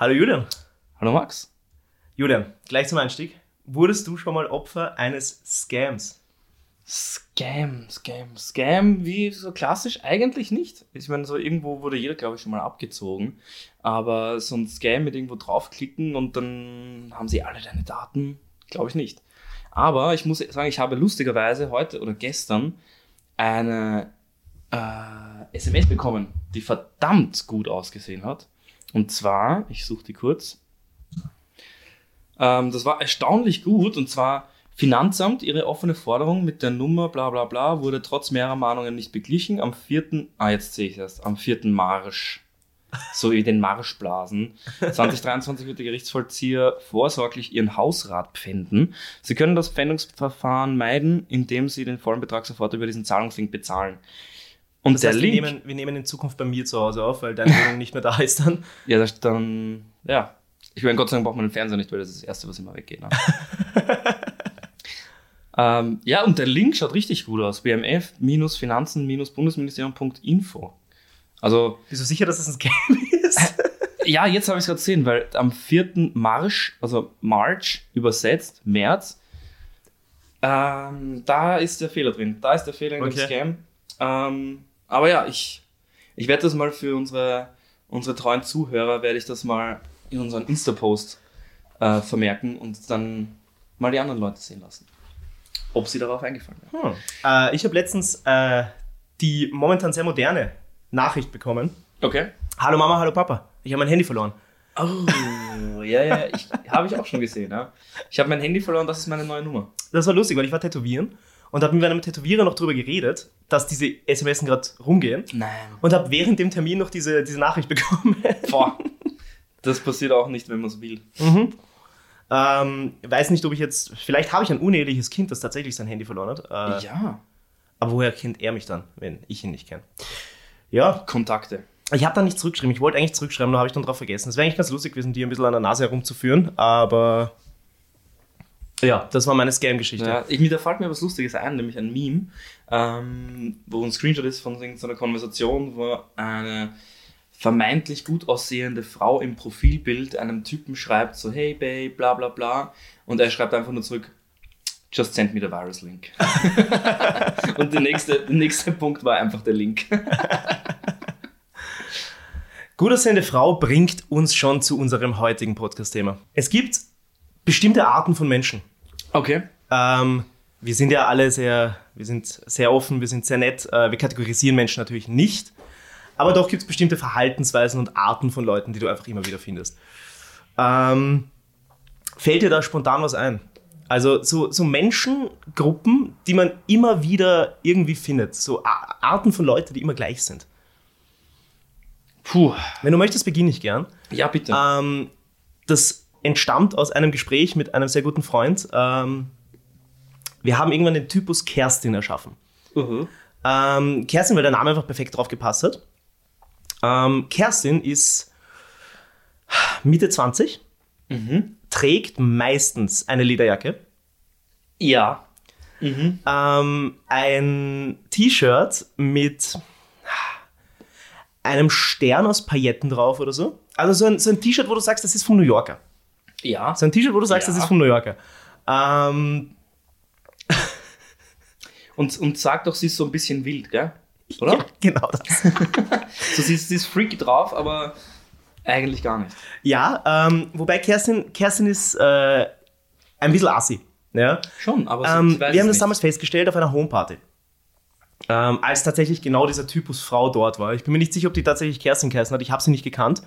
Hallo Julian. Hallo Max. Julian, gleich zum Einstieg. Wurdest du schon mal Opfer eines Scams? Scam, Scam, Scam, wie so klassisch eigentlich nicht. Ich meine, so irgendwo wurde jeder, glaube ich, schon mal abgezogen. Aber so ein Scam mit irgendwo draufklicken und dann haben sie alle deine Daten, glaube ich nicht. Aber ich muss sagen, ich habe lustigerweise heute oder gestern eine äh, SMS bekommen, die verdammt gut ausgesehen hat. Und zwar, ich suche die kurz. Ähm, das war erstaunlich gut und zwar Finanzamt, ihre offene Forderung mit der Nummer bla bla bla wurde trotz mehrerer Mahnungen nicht beglichen. Am 4. Ah, jetzt sehe ich es am 4. Marsch. So wie den Marschblasen. 2023 wird der Gerichtsvollzieher vorsorglich ihren Hausrat pfänden. Sie können das Pfändungsverfahren meiden, indem sie den vollen Betrag sofort über diesen Zahlungslink bezahlen. Und das der heißt, Link. Wir nehmen, wir nehmen in Zukunft bei mir zu Hause auf, weil deine Wohnung nicht mehr da ist dann. Ja, das dann, ja. Ich meine, Gott sei Dank braucht man den Fernseher nicht, weil das ist das Erste, was immer weggeht. Ne? ähm, ja, und der Link schaut richtig gut aus. bmf-finanzen-bundesministerium.info. Also. Bist du sicher, dass das ein Scam ist? ja, jetzt habe ich es gerade gesehen, weil am 4. March, also March übersetzt, März, ähm, da ist der Fehler drin. Da ist der Fehler in okay. dem Scam. Ähm, aber ja, ich, ich werde das mal für unsere, unsere treuen Zuhörer, werde ich das mal in unseren Insta-Post äh, vermerken und dann mal die anderen Leute sehen lassen. Ob sie darauf eingefallen werden. Hm. Äh, ich habe letztens äh, die momentan sehr moderne Nachricht bekommen. Okay. Hallo Mama, hallo Papa. Ich habe mein Handy verloren. Oh, ja, ja, habe ich auch schon gesehen. Ja. Ich habe mein Handy verloren, das ist meine neue Nummer. Das war lustig, weil ich war tätowieren und habe mit einem Tätowierer noch darüber geredet, dass diese SMS gerade rumgehen. Nein. Und habe während dem Termin noch diese, diese Nachricht bekommen. Boah. Das passiert auch nicht, wenn man es will. Mhm. Ähm, weiß nicht, ob ich jetzt. Vielleicht habe ich ein uneheliches Kind, das tatsächlich sein Handy verloren hat. Äh, ja. Aber woher kennt er mich dann, wenn ich ihn nicht kenne? Ja. Kontakte. Ich habe da nicht zurückgeschrieben. Ich wollte eigentlich zurückschreiben, nur habe ich dann drauf vergessen. Es wäre eigentlich ganz lustig gewesen, die ein bisschen an der Nase herumzuführen, aber ja, das war meine Scam-Geschichte. Ja, ich, da fällt mir was Lustiges ein, nämlich ein Meme, ähm, wo ein Screenshot ist von so einer Konversation, wo eine vermeintlich gut aussehende Frau im Profilbild einem Typen schreibt, so hey babe, bla bla bla, und er schreibt einfach nur zurück, just send me the virus link. und der nächste, der nächste Punkt war einfach der Link. Gut aussehende Frau bringt uns schon zu unserem heutigen Podcast-Thema. Es gibt bestimmte Arten von Menschen. Okay. Ähm, wir sind ja alle sehr, wir sind sehr offen, wir sind sehr nett. Äh, wir kategorisieren Menschen natürlich nicht. Aber doch gibt es bestimmte Verhaltensweisen und Arten von Leuten, die du einfach immer wieder findest. Ähm, fällt dir da spontan was ein? Also so, so Menschengruppen, die man immer wieder irgendwie findet. So Arten von Leuten, die immer gleich sind. Puh. Wenn du möchtest, beginne ich gern. Ja, bitte. Ähm, das entstammt aus einem Gespräch mit einem sehr guten Freund. Ähm, wir haben irgendwann den Typus Kerstin erschaffen. -huh. ähm, Kerstin, weil der Name einfach perfekt drauf gepasst hat. Ähm, Kerstin ist Mitte 20, mhm. trägt meistens eine Lederjacke. Ja. Mhm. Ähm, ein T-Shirt mit einem Stern aus Pailletten drauf oder so. Also so ein, so ein T-Shirt, wo du sagst, das ist vom New Yorker. Ja. So ein T-Shirt, wo du sagst, ja. das ist vom New Yorker. Ähm. und, und sag doch, sie ist so ein bisschen wild, gell? Oder? Ja, genau das. so, sie ist, sie ist freaky drauf, aber eigentlich gar nicht. Ja, ähm, wobei Kerstin, Kerstin ist äh, ein bisschen assi. Ja? Schon, aber ähm, wir haben das nicht. damals festgestellt auf einer Homeparty. Ähm, als tatsächlich genau dieser Typus Frau dort war. Ich bin mir nicht sicher, ob die tatsächlich Kerstin geheißen hat. Ich habe sie nicht gekannt.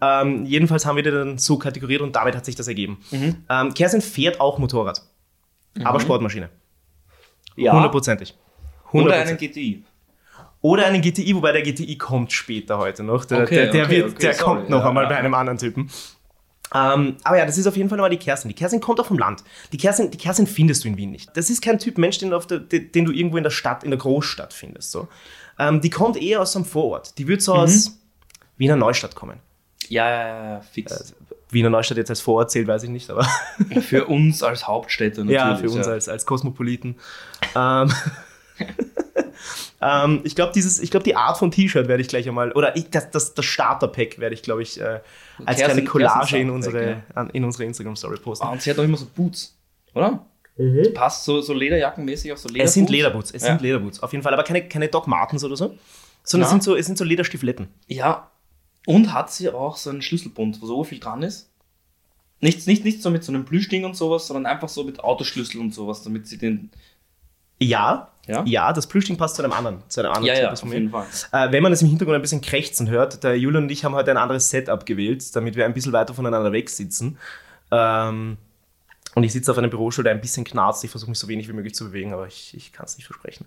Ähm, jedenfalls haben wir die dann so kategoriert und damit hat sich das ergeben. Mhm. Ähm, Kerstin fährt auch Motorrad, mhm. aber Sportmaschine. Ja. Hundertprozentig. Oder einen GTI. Oder einen GTI, wobei der GTI kommt später heute noch. Der, okay, der, der, okay, wird, okay, der sorry, kommt noch ja, einmal ja. bei einem anderen Typen. Ähm, aber ja, das ist auf jeden Fall nochmal die Kerstin. Die Kerstin kommt auch vom Land. Die Kerstin, die Kerstin findest du in Wien nicht. Das ist kein Typ Mensch, den du, der, den du irgendwo in der Stadt, in der Großstadt findest. So. Ähm, die kommt eher aus einem Vorort. Die wird so mhm. aus Wiener Neustadt kommen. Ja, ja, ja, fix. Äh, Wiener Neustadt jetzt als Vorort zählt, weiß ich nicht, aber. für uns als Hauptstädte natürlich. Ja, für uns ja. Als, als Kosmopoliten. Ähm, Ähm, ich glaube, glaub, die Art von T-Shirt werde ich gleich einmal, oder ich, das, das, das Starter-Pack werde ich, glaube ich, äh, als kleine Collage in unsere, ja. in unsere Instagram-Story posten. Ah, und sie hat auch immer so Boots, oder? Mhm. Passt so, so Lederjackenmäßig auf so Lederboots? Es sind Lederboots, es ja. sind Lederboots, auf jeden Fall. Aber keine, keine Doc Martens oder so, sondern es, sind so, es sind so Lederstiefeletten. Ja, und hat sie auch so einen Schlüsselbund, wo so viel dran ist? Nicht, nicht, nicht so mit so einem Plüschding und sowas, sondern einfach so mit Autoschlüssel und sowas, damit sie den. Ja, ja, ja das Plüschding passt zu einem anderen. Zu einem anderen ja, ja, auf jeden Fall. Äh, wenn man es im Hintergrund ein bisschen krächzen hört, der Julian und ich haben heute ein anderes Setup gewählt, damit wir ein bisschen weiter voneinander weg sitzen. Ähm, und ich sitze auf einem Bürostuhl, der ein bisschen knarzt. Ich versuche mich so wenig wie möglich zu bewegen, aber ich, ich kann es nicht versprechen.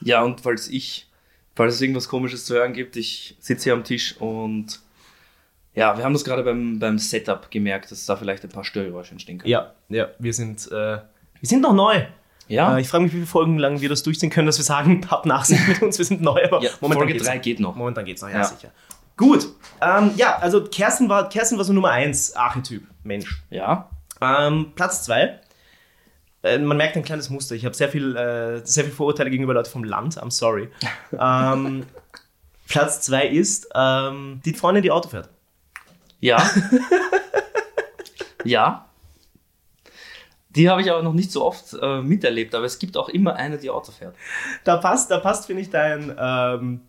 ja, und falls ich, falls es irgendwas Komisches zu hören gibt, ich sitze hier am Tisch und ja, wir haben das gerade beim, beim Setup gemerkt, dass da vielleicht ein paar Störgeräusche entstehen können. Ja, ja, wir sind, äh, wir sind noch neu. Ja. Äh, ich frage mich, wie viele Folgen lang wir das durchziehen können, dass wir sagen, habt Nachsicht mit uns, wir sind neu, aber ja, momentan Folge 3 geht noch. Momentan geht es noch, ja, ja, sicher. Gut, ähm, ja, also Kerstin war, Kerstin war so Nummer 1 Archetyp, Mensch. Ja. Ähm, Platz 2. Äh, man merkt ein kleines Muster. Ich habe sehr viel, äh, sehr viel Vorurteile gegenüber Leuten vom Land. I'm sorry. ähm, Platz 2 ist ähm, die Freundin, die Auto fährt. Ja. ja. Die habe ich aber noch nicht so oft äh, miterlebt, aber es gibt auch immer eine, die Auto fährt. Da passt, da passt finde ich, dein, ähm,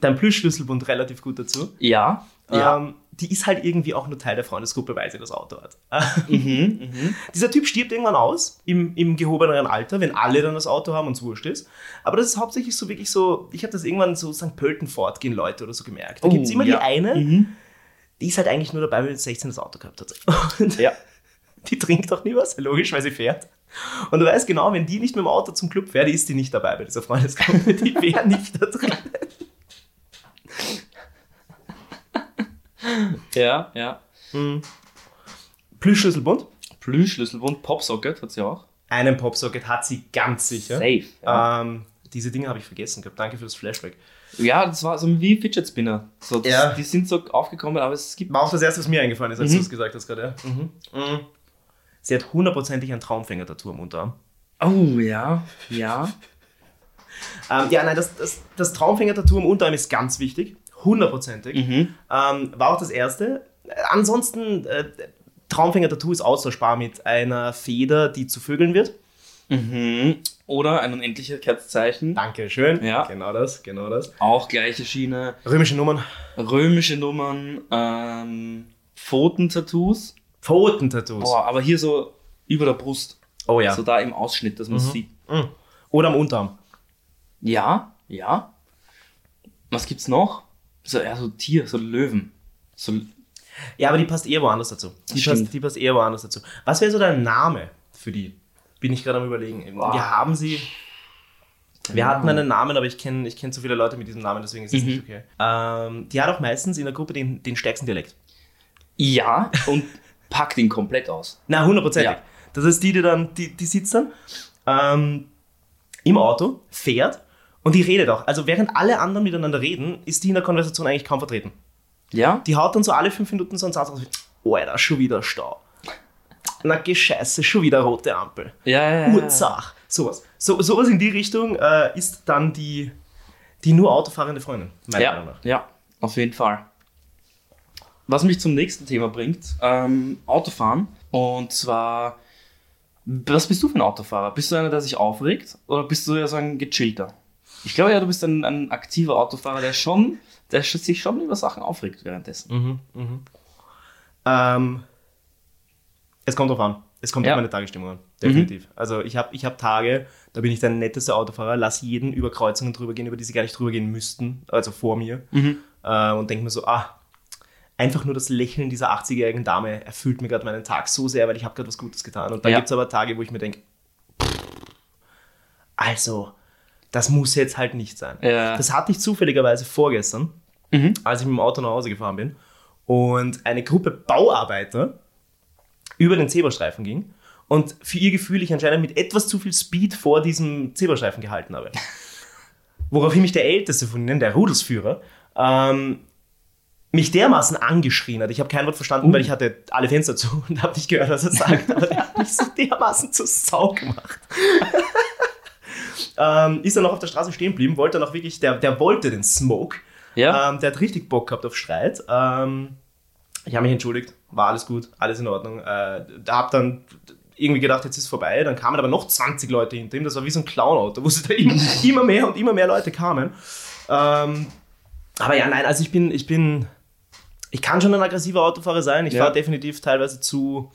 dein Plüschschlüsselbund relativ gut dazu. Ja. ja. Ähm, die ist halt irgendwie auch nur Teil der Freundesgruppe, weil sie das Auto hat. Mhm, mh. Dieser Typ stirbt irgendwann aus, im, im gehobeneren Alter, wenn alle dann das Auto haben und es wurscht ist. Aber das ist hauptsächlich so wirklich so, ich habe das irgendwann so St. Pölten fortgehen Leute oder so gemerkt. Da oh, gibt es immer ja. die eine, mhm die ist halt eigentlich nur dabei, weil sie 16 das Auto gehabt hat. Und ja. Die trinkt auch nie was, logisch, weil sie fährt. Und du weißt genau, wenn die nicht mit dem Auto zum Club fährt, ist die nicht dabei bei dieser Freundesgruppe. Die wäre nicht da drin. Ja, ja. Mhm. Plüschschlüsselbund? Plüschschlüsselbund, Popsocket hat sie auch. Einen Popsocket hat sie ganz sicher. Safe. Ja. Ähm, diese Dinge habe ich vergessen gehabt. Danke für das Flashback. Ja, das war so wie Fidget Spinner. So, das, ja. Die sind so aufgekommen, aber es gibt. War auch das erste, was mir eingefallen ist, als mhm. du es gesagt hast gerade. Ja. Mhm. Mhm. Sie hat hundertprozentig ein Traumfänger-Tattoo am Unterarm. Oh, ja. Ja. ähm, ja, nein, das, das, das Traumfänger-Tattoo am Unterarm ist ganz wichtig. Hundertprozentig. Mhm. Ähm, war auch das erste. Ansonsten, äh, Traumfänger-Tattoo ist austauschbar mit einer Feder, die zu Vögeln wird. Mhm. Oder ein Unendlichkeitszeichen. Dankeschön. Ja. Genau das, genau das. Auch gleiche Schiene. Römische Nummern. Römische Nummern. Ähm, Pfotentattoos. Pfotentattoos. Boah, aber hier so über der Brust. Oh ja. So da im Ausschnitt, dass man es mhm. sieht. Mhm. Oder am Unterarm. Ja, ja. Was gibt's noch? So eher so Tier, so Löwen. So ja, aber die passt eher woanders dazu. Die, passt, die passt eher woanders dazu. Was wäre so dein Name für die? bin ich gerade am überlegen. Wow. Wir haben sie. Wir ja. hatten einen Namen, aber ich kenne ich kenn zu viele Leute mit diesem Namen, deswegen ist es mhm. nicht okay. Ähm, die hat auch meistens in der Gruppe den, den stärksten Dialekt. Ja, und packt ihn komplett aus. Na, hundertprozentig. Ja. Das heißt, die, die dann, die, die sitzt dann ähm, im Auto, fährt und die redet auch. Also während alle anderen miteinander reden, ist die in der Konversation eigentlich kaum vertreten. Ja. Die haut dann so alle fünf Minuten so einen Satz raus. Oh, Alter, schon wieder Stau na Gescheiße, schon wieder rote Ampel. Ja, ja, ja. Urzach. Sowas. So, sowas in die Richtung äh, ist dann die, die nur autofahrende Freundin, meiner ja, Meinung nach. Ja, auf jeden Fall. Was mich zum nächsten Thema bringt, ähm, Autofahren. Und zwar, was bist du für ein Autofahrer? Bist du einer, der sich aufregt oder bist du ja so ein gechillter? Ich glaube ja, du bist ein, ein aktiver Autofahrer, der schon, der sich schon über Sachen aufregt währenddessen. Mhm, mhm. Ähm, es kommt drauf an. Es kommt ja. auf meine Tagesstimmung an. Definitiv. Mhm. Also ich habe ich hab Tage, da bin ich der netteste Autofahrer, lass jeden über Kreuzungen drüber gehen, über die sie gar nicht drüber gehen müssten, also vor mir. Mhm. Äh, und denke mir so, ah, einfach nur das Lächeln dieser 80-jährigen Dame erfüllt mir gerade meinen Tag so sehr, weil ich habe gerade was Gutes getan. Und dann ja. gibt es aber Tage, wo ich mir denke, also, das muss jetzt halt nicht sein. Ja. Das hatte ich zufälligerweise vorgestern, mhm. als ich mit dem Auto nach Hause gefahren bin. Und eine Gruppe Bauarbeiter über den Zebrastreifen ging und für ihr Gefühl ich anscheinend mit etwas zu viel Speed vor diesem Zebrastreifen gehalten habe. Woraufhin mich der Älteste von ihnen, der Rudelsführer, ähm, mich dermaßen angeschrien hat. Ich habe kein Wort verstanden, uh. weil ich hatte alle Fenster zu und habe nicht gehört, was er sagt. Aber der hat mich so dermaßen zur Sau gemacht. ähm, ist dann noch auf der Straße stehen geblieben, wollte auch wirklich, der, der wollte den Smoke. Ja? Ähm, der hat richtig Bock gehabt auf Streit. Ähm, ich habe mich entschuldigt, war alles gut, alles in Ordnung. Äh, da hab dann irgendwie gedacht, jetzt ist vorbei. Dann kamen aber noch 20 Leute hinter ihm. Das war wie so ein Clown-Auto, wo da immer, immer mehr und immer mehr Leute kamen. Ähm, aber ja, nein, also ich bin, ich bin, ich kann schon ein aggressiver Autofahrer sein. Ich Ja. fahre definitiv teilweise zu.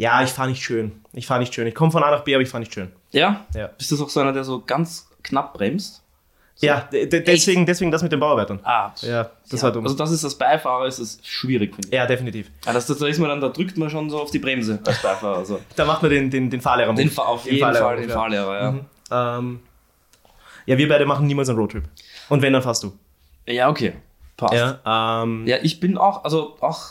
Ja, ich fahre nicht schön. Ich fahre nicht schön. Ich komme von A nach B, aber ich fahre nicht schön. Ja? Ja. Bist du auch so einer, der so ganz knapp bremst? Ja, de- de- deswegen, deswegen das mit den Bauarbeitern. Ah, Ja, das ja. war dumm. Also das ist als Beifahrer ist es schwierig, finde ich. ja, definitiv. Ja, das, da ist man dann, da drückt man schon so auf die Bremse als Beifahrer. Also. Da macht man den, den, den Fahrlehrer Den, Fa- auf jeden Fahrlehrer- Fall, den Fahrlehrer, ja. Mhm. Ähm, ja, wir beide machen niemals einen Roadtrip. Und wenn, dann fährst du. Ja, okay. Passt. Ja. Ja, ähm, ich bin auch, also auch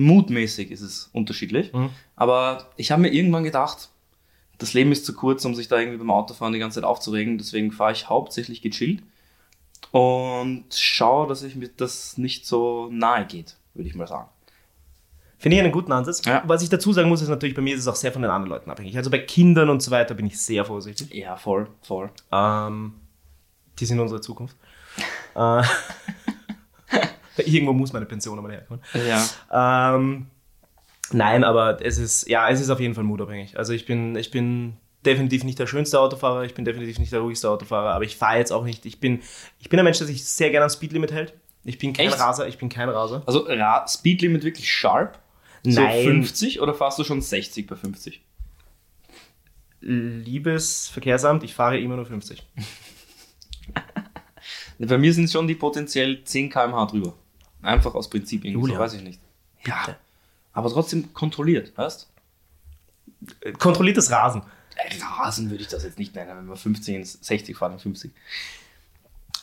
mutmäßig ist es unterschiedlich. Mhm. Aber ich habe mir irgendwann gedacht, das Leben ist zu kurz, um sich da irgendwie beim Autofahren die ganze Zeit aufzuregen. Deswegen fahre ich hauptsächlich gechillt und schaue, dass ich mir das nicht so nahe geht, würde ich mal sagen. Finde ich einen guten Ansatz. Ja. Was ich dazu sagen muss, ist natürlich, bei mir ist es auch sehr von den anderen Leuten abhängig. Also bei Kindern und so weiter bin ich sehr vorsichtig. Ja, voll, voll. Ähm, die sind unsere Zukunft. äh, irgendwo muss meine Pension einmal herkommen. Ja. Ähm, nein, aber es ist, ja, es ist auf jeden Fall mutabhängig. Also ich bin, ich bin definitiv nicht der schönste Autofahrer, ich bin definitiv nicht der ruhigste Autofahrer, aber ich fahre jetzt auch nicht, ich bin, ich bin ein Mensch, der sich sehr gerne am Speedlimit hält. Ich bin kein Echt? Raser, ich bin kein Raser. Also Ra Speedlimit wirklich sharp? So Nein. 50 oder fährst du schon 60 bei 50? Liebes Verkehrsamt, ich fahre immer nur 50. Bei mir sind schon die potenziell 10 km/h drüber. Einfach aus Prinzip irgendwie, so Julia. weiß ich nicht. Ja, Bitte. aber trotzdem kontrolliert, weißt Äh, Kontrolliertes Rasen. Rasen würde ich das jetzt nicht nennen, wenn 50 ins 60 fahren, 50.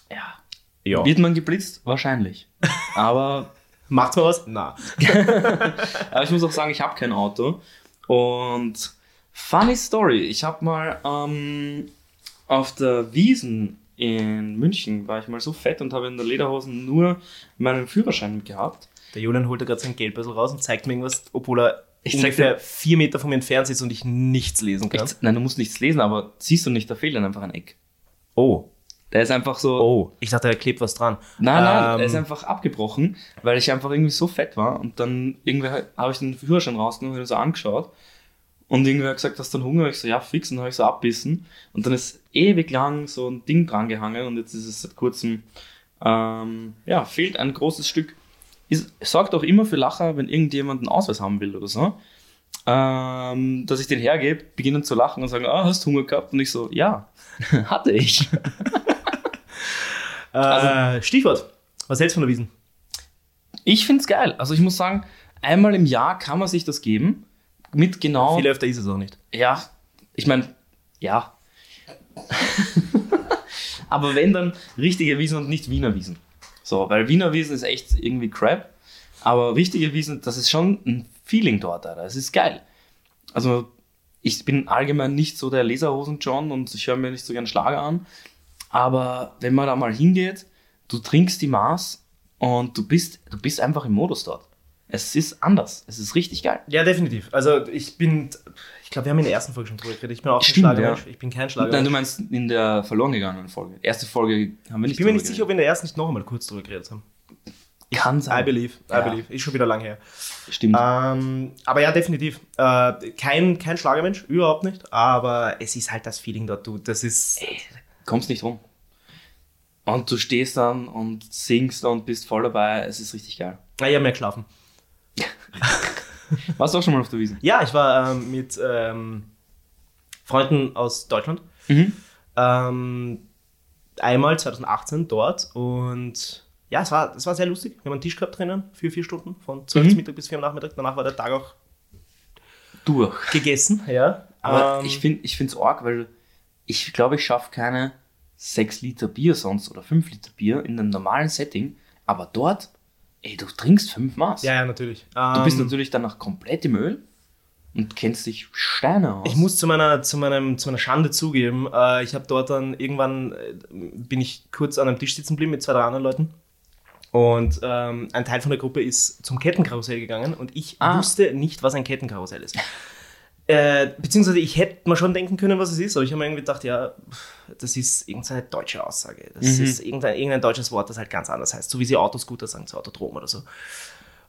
Ja. Ja. Wird man geblitzt? Wahrscheinlich. Aber, Macht's mal was? Na. aber ich muss auch sagen, ich habe kein Auto. Und funny Story, ich habe mal ähm, auf der Wiesen in München, war ich mal so fett und habe in der Lederhosen nur meinen Führerschein gehabt. Der Julian holt da gerade sein Geldbeutel raus und zeigt mir irgendwas, obwohl er Ich ungefähr vier Meter von mir entfernt sitzt und ich nichts lesen kann. Ich, nein, du musst nichts lesen, aber siehst du nicht, da fehlt dann einfach ein Eck. Oh. Der ist einfach so. Oh. Ich dachte, da klebt was dran. Nein, nein, Ähm, er ist einfach abgebrochen, weil ich einfach irgendwie so fett war und dann irgendwie habe ich den Führerschein rausgenommen und so angeschaut und irgendwer hat gesagt, hast du dann Hunger? Ich so, ja, fix, und dann habe ich so abbissen und dann ist ewig lang so ein Ding dran gehangen und jetzt ist es seit kurzem, ähm, ja, fehlt ein großes Stück. Ist, sorgt auch immer für Lacher, wenn irgendjemand einen Ausweis haben will oder so. Ähm, dass ich den hergebe, beginnen zu lachen und sagen, ah, hast du Hunger gehabt? Und ich so, ja, hatte ich. Äh, Also- Stichwort. Was hältst du von der Wiesen? Ich finde es geil. Also ich muss sagen, einmal im Jahr kann man sich das geben. Mit genau. Viel öfter ist es auch nicht. Ja, ich meine, ja. Aber wenn dann richtige Wiesen und nicht Wiener Wiesen. So, weil Wiener Wiesen ist echt irgendwie crap. Aber richtige Wiesen, das ist schon ein Feeling dort, Alter. Es ist geil. Also, ich bin allgemein nicht so der Leserhosen-John und ich höre mir nicht so gern Schlager an. Aber wenn man da mal hingeht, du trinkst die Maß und du bist, du bist einfach im Modus dort. Es ist anders. Es ist richtig geil. Ja, definitiv. Also ich bin, ich glaube, wir haben in der ersten Folge schon drüber geredet. Ich bin auch kein Stimmt, Schlagermensch. ja. Ich bin kein Nein, Schlagermensch. du meinst in der verloren gegangenen Folge. Erste Folge haben wir nicht Ich bin mir nicht drüber sicher, ob wir in der ersten nicht noch einmal kurz drüber geredet haben. geredet. Kann I sein. believe, I Ja. believe. Ist schon wieder lang her. Stimmt. Ähm, aber ja, definitiv. Äh, kein, kein Schlagermensch, überhaupt nicht. Aber es ist halt das Feeling dort, du. Das ist. Kommst nicht rum. Und du stehst dann und singst und bist voll dabei. Es ist richtig geil. Ah, ich habe mehr geschlafen. Warst du auch schon mal auf der Wiese? Ja, ich war ähm, mit ähm, Freunden aus Deutschland. Mhm. Ähm, einmal 2018 dort und ja, es war, es war sehr lustig. Wir haben einen Tisch gehabt drinnen für vier Stunden, von 12 Mhm. Mittag bis 4 Uhr Nachmittag. Danach war der Tag auch Durch. gegessen. Ja. Aber Ähm, ich finde es arg, weil ich glaube, ich schaffe keine 6 Liter Bier sonst oder 5 Liter Bier in einem normalen Setting. Aber dort, ey, du trinkst 5 Maß. Ja, ja, natürlich. Du bist Ähm, natürlich danach komplett im Öl und kennst dich Steine aus. Ich muss zu meiner, zu meinem, zu meiner Schande zugeben, äh, ich habe dort dann irgendwann, äh, bin ich kurz an einem Tisch sitzen geblieben mit zwei, drei anderen Leuten. Und ähm, ein Teil von der Gruppe ist zum Kettenkarussell gegangen und ich Ah. wusste nicht, was ein Kettenkarussell ist. Äh, beziehungsweise ich hätte mir schon denken können, was es ist, aber ich habe mir irgendwie gedacht, ja, das ist irgendeine deutsche Aussage. Das Mhm. ist irgendein, irgendein deutsches Wort, das halt ganz anders heißt. So wie sie Autoscooter sagen, zu Autodrom oder so.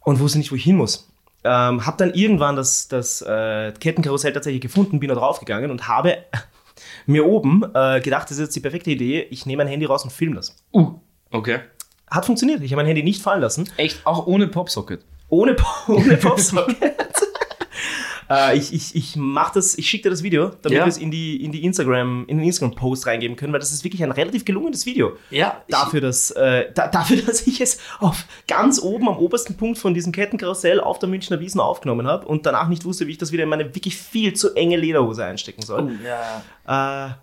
Und wusste nicht, wo ich hin muss. Ähm, habe dann irgendwann das, das äh, Kettenkarussell tatsächlich gefunden, bin da draufgegangen und habe mir oben äh, gedacht, das ist jetzt die perfekte Idee, ich nehme mein Handy raus und filme das. Uh, okay. Hat funktioniert. Ich habe mein Handy nicht fallen lassen. Echt, auch ohne Popsocket. Ohne, Po- ohne Popsocket. äh, ich ich, ich mach das, ich schicke dir das Video, damit Ja. wir es in die, in die Instagram, in den Instagram-Post reingeben können, weil das ist wirklich ein relativ gelungenes Video. Ja, Dafür, dass, äh, da, dafür, dass ich es auf ganz oben am obersten Punkt von diesem Kettenkarussell auf der Münchner Wiesen aufgenommen habe und danach nicht wusste, wie ich das wieder in meine wirklich viel zu enge Lederhose einstecken soll. Oh, ja. Äh,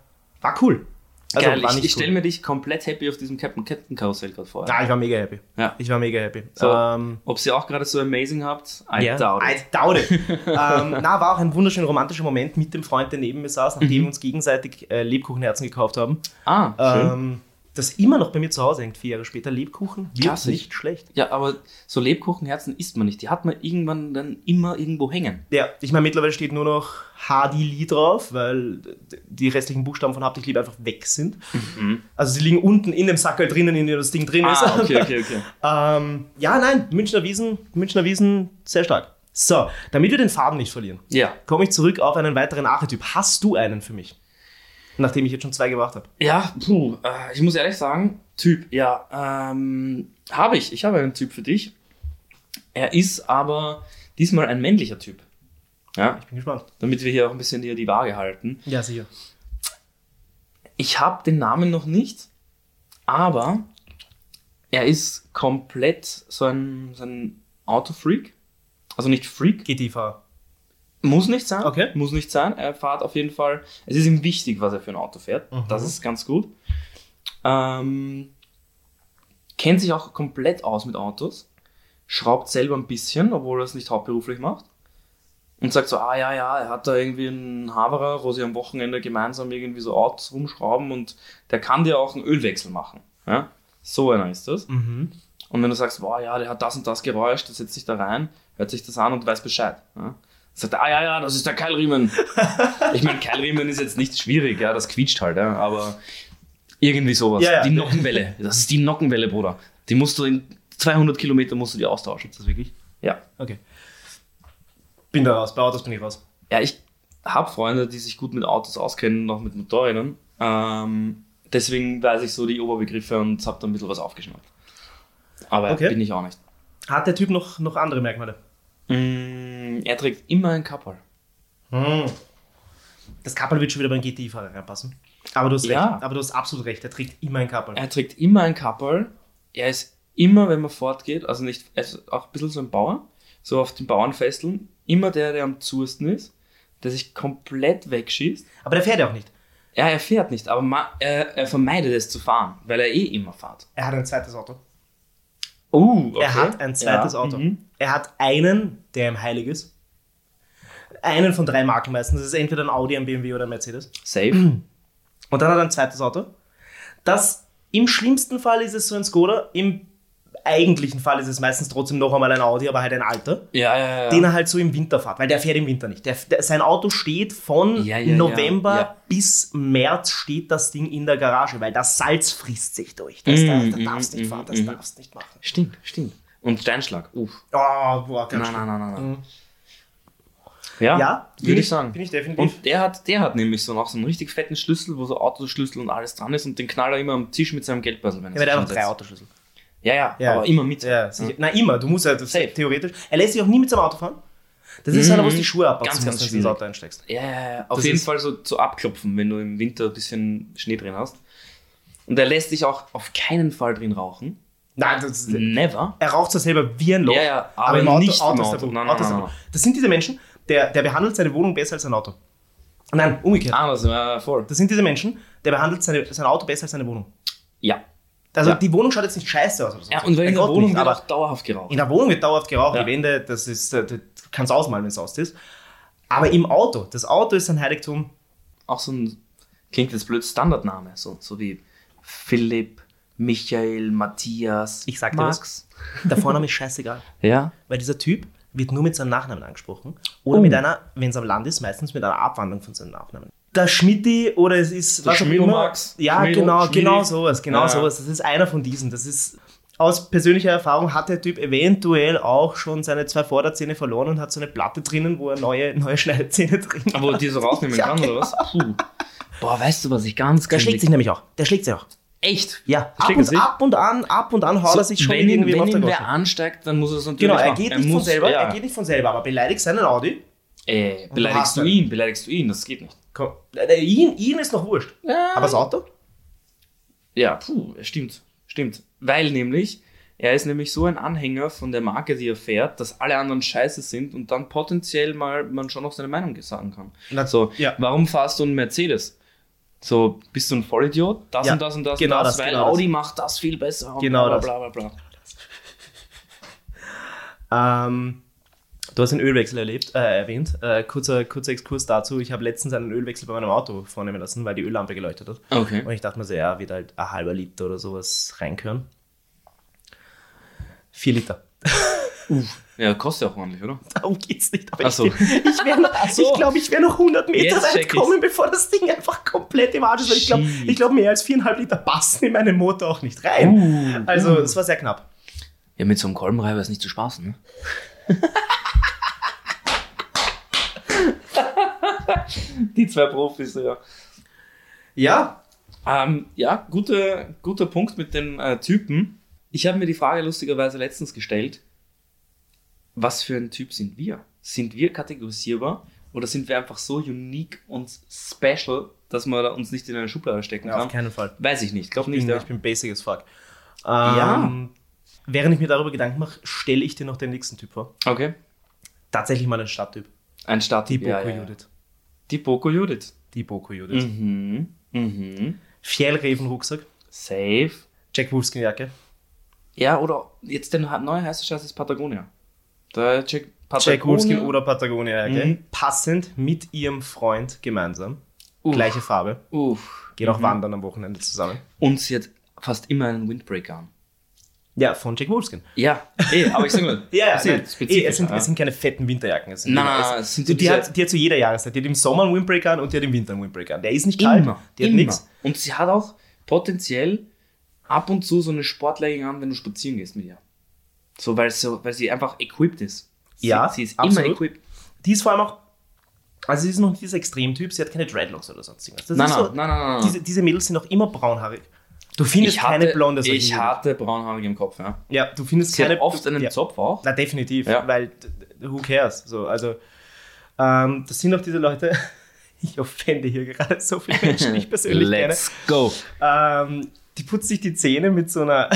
war cool. Also, Geil, ich, ich stelle mir dich komplett happy auf diesem Captain Captain Karussell gerade vor. Ja, ich war mega happy. Ja. Ich war mega happy. So, Ähm, ob sie auch gerade so amazing habt, I Ja, doubt I it. doubt it. ähm, na, war auch ein wunderschön romantischer Moment mit dem Freund, der neben mir saß, nachdem Mhm. wir uns gegenseitig äh, Lebkuchenherzen gekauft haben. Ah, schön. Ähm, das immer noch bei mir zu Hause hängt, vier Jahre später. Lebkuchen wird Klassisch. nicht schlecht. Ja, aber so Lebkuchenherzen isst man nicht. Die hat man irgendwann dann immer irgendwo hängen. Ja, ich meine, mittlerweile steht nur noch Hadi drauf, weil die restlichen Buchstaben von Hab dich lieb einfach weg sind. Also sie liegen unten in dem Sackel drinnen, in dem das Ding drin ist. Mhm. Ah, okay, okay, okay. ähm, ja, nein, Münchner Wiesen, Münchner Wiesen, sehr stark. So, damit wir den Faden nicht verlieren. Ja. komme ich zurück auf einen weiteren Archetyp. Hast du einen für mich? Nachdem ich jetzt schon zwei gebracht habe. Ja, puh, äh, ich muss ehrlich sagen, Typ, ja, ähm, habe ich. Ich habe einen Typ für dich. Er ist aber diesmal ein männlicher Typ. Ja, Bin gespannt. damit wir hier auch ein bisschen die, die Waage halten. Ja, sicher. Ich habe den Namen noch nicht, aber er ist komplett so ein, so ein Autofreak. Also nicht Freak, GT-Fahrer. Muss nicht sein. Okay. Muss nicht sein. Er fährt auf jeden Fall. Es ist ihm wichtig, was er für ein Auto fährt. Mhm. Das ist ganz gut. Ähm, kennt sich auch komplett aus mit Autos. Schraubt selber ein bisschen, obwohl er es nicht hauptberuflich macht. Und sagt so, ah ja, ja, er hat da irgendwie einen Haverer, wo sie am Wochenende gemeinsam irgendwie so Autos rumschrauben und der kann dir auch einen Ölwechsel machen. Ja? So einer ist das. Mhm. Und wenn du sagst, boah, ja, der hat das und das Geräusch, der setzt sich da rein, hört sich das an und weiß Bescheid. Ja? Sagt er, ah ja, ja, das ist der Keilriemen. ich meine, Keilriemen ist jetzt nicht schwierig, ja, das quietscht halt, ja, aber irgendwie sowas. Ja, ja. Die Nockenwelle, das ist die Nockenwelle, Bruder. Die musst du in 200 Kilometer musst du die austauschen. Ist das wirklich? Ja. Okay. Bin da raus. Bei Autos bin ich raus. Ja, ich habe Freunde, die sich gut mit Autos auskennen, noch mit Motorrädern. Ähm, deswegen weiß ich so die Oberbegriffe und habe da ein bisschen was aufgeschnappt. Aber Okay. bin ich auch nicht. Hat der Typ noch, noch andere Merkmale? Mm, er trägt immer ein Kapperl. Hm. Das Kappel wird schon wieder beim GTI-Fahrer reinpassen. Aber du hast Ja. recht. Aber du hast absolut recht. Er trägt immer ein Kappel. Er trägt immer ein Kapperl. Er ist immer, wenn man fortgeht, also nicht, ist auch ein bisschen so ein Bauer, so auf den Bauernfesteln, immer der, der am zuersten ist, der sich komplett wegschießt. Aber der fährt ja auch nicht. Ja, er fährt nicht, aber er, er vermeidet es zu fahren, weil er eh immer fährt. Er hat ein zweites Auto. Oh, okay. Er hat ein zweites Ja, Auto. mhm. Er hat einen, der ihm heilig ist. Einen von drei Marken meistens. Das ist entweder ein Audi, ein BMW oder ein Mercedes. Safe. Und dann hat er ein zweites Auto. Das im schlimmsten Fall ist es so ein Skoda, im eigentlichen Fall ist es meistens trotzdem noch einmal ein Audi, aber halt ein alter, Ja, ja, ja. den er halt so im Winter fährt, weil der fährt im Winter nicht. Der, der, sein Auto steht von November bis März steht das Ding in der Garage, weil das Salz frisst sich durch. Das Mm, da mm, darfst nicht mm, fahren, das mm. darfst nicht machen. Stimmt, stimmt. Und Steinschlag. Uff. Oh, boah, ganz Nein, nein, nein, nein, nein. Mhm. Ja, Ja, würde ich sagen. Bin ich definitiv. Und der hat, der hat nämlich so noch so einen richtig fetten Schlüssel, wo so Autoschlüssel und alles dran ist und den knallt er immer am Tisch mit seinem Geldbörsel. Wenn ja, weil er sich hat drei. Autoschlüssel. Ja, ja, Ja. aber immer mit. Ja, sicher. Na, immer. Du musst ja das Safe. theoretisch. Er lässt sich auch nie mit seinem Auto fahren. Das ist so einer, wo du die Schuhe abpackst, Ganz, wenn ganz du ins. Auto einsteigst. Ja, ja, ja. Auf Das jeden ist- Fall so, so abklopfen, wenn du im Winter ein bisschen Schnee drin hast. Und er lässt sich auch auf keinen Fall drin rauchen. Nein, das, Never. er raucht zwar selber wie ein Loch, Ja, ja, aber im Auto, nicht im Auto ist Auto. Nein, Auto ist nein, nein, Das sind diese Menschen, der, der behandelt seine Wohnung besser als sein Auto. Nein, umgekehrt. Anders, ja, voll. Das sind diese Menschen, der behandelt seine, sein Auto besser als seine Wohnung. Ja. Also Ja. die Wohnung schaut jetzt nicht scheiße aus. Oder so. Ja, und weil in der Wohnung nicht, wird auch dauerhaft geraucht. in der Wohnung wird dauerhaft geraucht, Ja. die Wände, das ist, äh, das kannst du ausmalen, wenn es aus ist. Aber im Auto, das Auto ist ein Heiligtum. Auch so ein, klingt jetzt blöd, Standardname. So, so wie Philipp, Michael, Matthias, Ich sag dir Max. Der Vorname ist scheißegal. Ja. Weil dieser Typ wird nur mit seinem Nachnamen angesprochen. Oder Oh. mit einer, wenn es am Land ist, meistens mit einer Abwandlung von seinem Nachnamen. Der Schmidti oder es ist Der was auch immer. Max. Ja, Schmido, genau, Schmidi. genau sowas, genau Ja. sowas. Das ist einer von diesen. Das ist aus persönlicher Erfahrung hat der Typ eventuell auch schon seine zwei Vorderzähne verloren und hat so eine Platte drinnen, wo er neue, neue Schneidezähne drin hat. Aber die so rausnehmen Ja, kann, oder was? Puh. Boah, weißt du, was ich ganz Der schlägt sich nämlich auch. Der schlägt sich auch. Echt? Ja, ab und, sich? ab und an, ab und an haut er sich schon wenn ihn, irgendwie wenn auf der ihn wer ansteigt, dann muss er es natürlich Genau, er machen. geht nicht von muss- selber, ja. er geht nicht von selber, aber beleidigt seinen Audi. Äh, beleidigst du ihn, beleidigst du ihn, das geht nicht. Komm, äh, ihn, ihn ist noch wurscht. Ja. Aber das Auto? Ja, puh, stimmt, stimmt. Weil nämlich, er ist nämlich so ein Anhänger von der Marke, die er fährt, dass alle anderen scheiße sind und dann potenziell mal man schon noch seine Meinung sagen kann. Na, So, ja. warum fahrst du einen Mercedes? So, bist du ein Vollidiot? Das Ja, und das und das genau und das, das, weil genau das. Audi macht das viel besser und Genau bla das. bla bla bla. bla. Ähm, du hast den Ölwechsel erlebt, äh, erwähnt. Äh, kurzer, kurzer Exkurs dazu. Ich habe letztens einen Ölwechsel bei meinem Auto vornehmen lassen, weil die Öllampe geleuchtet hat. Okay. Und ich dachte mir so, ja, wird halt ein halber Liter oder sowas reinkören. Vier Liter. Ja, kostet ja auch ordentlich, oder? Darum geht's nicht. Aber Ach so. ich, ich, noch- so. ich glaube, ich wäre noch 100 Meter Jetzt weit kommen, bevor das Ding einfach komplett im Arsch ist. Weil ich glaube, ich glaub, mehr als viereinhalb Liter passen in meinen Motor auch nicht rein. Uh, also, es war sehr knapp. Ja, mit so einem Kolbenreiber ist nicht zu spaßen, ne? Die zwei Profis, ja. Ja, Ähm, ja, guter, guter Punkt mit den äh, Typen. Ich habe mir die Frage lustigerweise letztens gestellt, was für ein Typ sind wir? Sind wir kategorisierbar oder sind wir einfach so unique und special, dass man uns nicht in eine Schublade stecken auf kann? keinen Fall. Weiß ich nicht, glaube Ich nicht. bin, Ja. ich bin basic as fuck. Ähm, Ja. Während ich mir darüber Gedanken mache, stelle ich dir noch den nächsten Typ vor. Okay. Tatsächlich mal einen Stadttyp. Ein Start. Die Boko ja, ja, ja. Judith. Die Boko Judith. Die Boko Judith. Mhm. Mhm. Fjellreven-Rucksack. Safe. Jack Wolfskin-Jacke. Ja, oder jetzt der neue heiße Scheiß ist Patagonia. Der Jack, Jack Wolfskin oder Patagonia-Jacke. Mhm. Passend mit ihrem Freund gemeinsam. Uff. Gleiche Farbe. Uff. Gehen auch wandern am Wochenende zusammen. Und sie hat fast immer einen Windbreaker an. Ja, von Jack Wolfskin. Ja, eh, aber ich sag mal, Ja, nein, eh, es, sind, ja. es sind keine fetten Winterjacken. Es sind nein, es, sind die, so die, hat, die hat zu jeder Jahreszeit. Die hat im Sommer einen Windbreaker an und die hat im Winter einen Windbreaker an. Der ist nicht kalt, immer, die hat nichts. Und sie hat auch potenziell ab und zu so eine Sportlegging an, wenn du spazieren gehst mit ihr. So, weil, so, weil sie einfach equipped ist. Sie, Ja, sie ist absolut. immer equipped. Die ist vor allem auch. Also, sie ist noch nicht dieser Extremtyp, sie hat keine Dreadlocks oder sonst irgendwas. Das Nein, nein, so, nein, nein, nein. Diese, diese Mädels sind auch immer braunhaarig. Du findest ich keine hatte, blonde solche Ich hatte braunhaarige im Kopf, ja. Ja, du findest Sie keine. oft einen ja. Zopf auch. Na, definitiv, Ja. weil who cares? So, also, ähm, das sind auch diese Leute. Ich offende hier gerade so viele Menschen, die ich persönlich Let's go. kenne. Ähm, die putzt sich die Zähne mit so einer,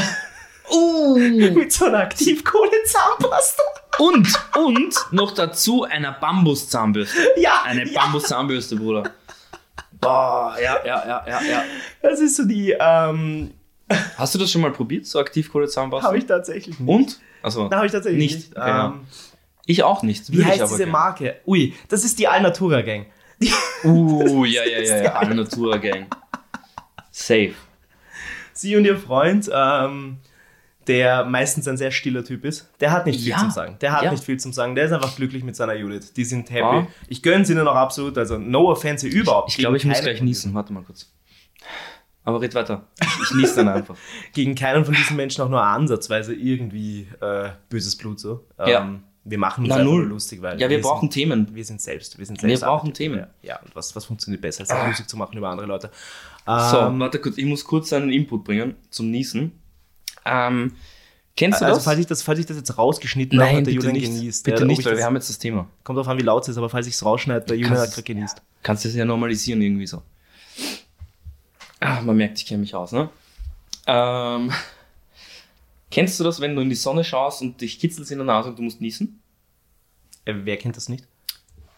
Uh. mit so einer Aktivkohle-Zahnpasta. Und, und noch dazu einer Bambuszahnbürste. Ja, Eine ja, Bambuszahnbürste, Bruder. Boah, ja, ja, ja, ja, ja. das ist so die, ähm, Hast du das schon mal probiert, so Aktivkohlezahnpasta? habe ich tatsächlich nicht. Und? Also, habe ich tatsächlich Nicht? nicht. Okay, ja. ähm, ich auch nicht. Wie heißt diese gern. Marke? Ui, das ist die Alnatura Gang. Uh, ja, ja, ja, ja. geil. Alle Natura Gang. Safe. Sie und ihr Freund, ähm, der meistens ein sehr stiller Typ ist, der hat nicht viel Ja. zum Sagen. Der hat Ja. nicht viel zum Sagen. Der ist einfach glücklich mit seiner Judith. Die sind happy. Ja. Ich gönne sie ihnen auch absolut. Also, no offense überhaupt. Ich glaube, ich muss gleich niesen. Warte mal kurz. Aber red weiter. Ich, ich niese dann einfach. Gegen keinen von diesen Menschen auch nur ansatzweise irgendwie äh, böses Blut so. Ja. Ähm, Wir machen uns Na, null. nur lustig, weil Ja, wir brauchen sind, Themen. wir sind selbst. Wir, sind Wir selbst brauchen Arbeiter. Themen. Ja, ja, und was, was funktioniert besser, als Musik zu machen über andere Leute? So, Ähm, warte kurz. Ich muss kurz einen Input bringen zum Niesen. Ähm, kennst du also, das? falls ich das, falls ich das jetzt rausgeschnitten habe, Nein, hat der bitte Julian nicht. genießt. Bitte Ja, nicht, ich weil wir haben jetzt das Thema. Kommt drauf an, wie laut es ist, aber falls ich es rausschneide, der Julian gerade genießt. Kannst du es ja normalisieren irgendwie so. Ah, man merkt, ich kenne mich aus, ne? Ähm, kennst du das, wenn du in die Sonne schaust und dich kitzelst in der Nase und du musst niesen? Äh, wer kennt das nicht?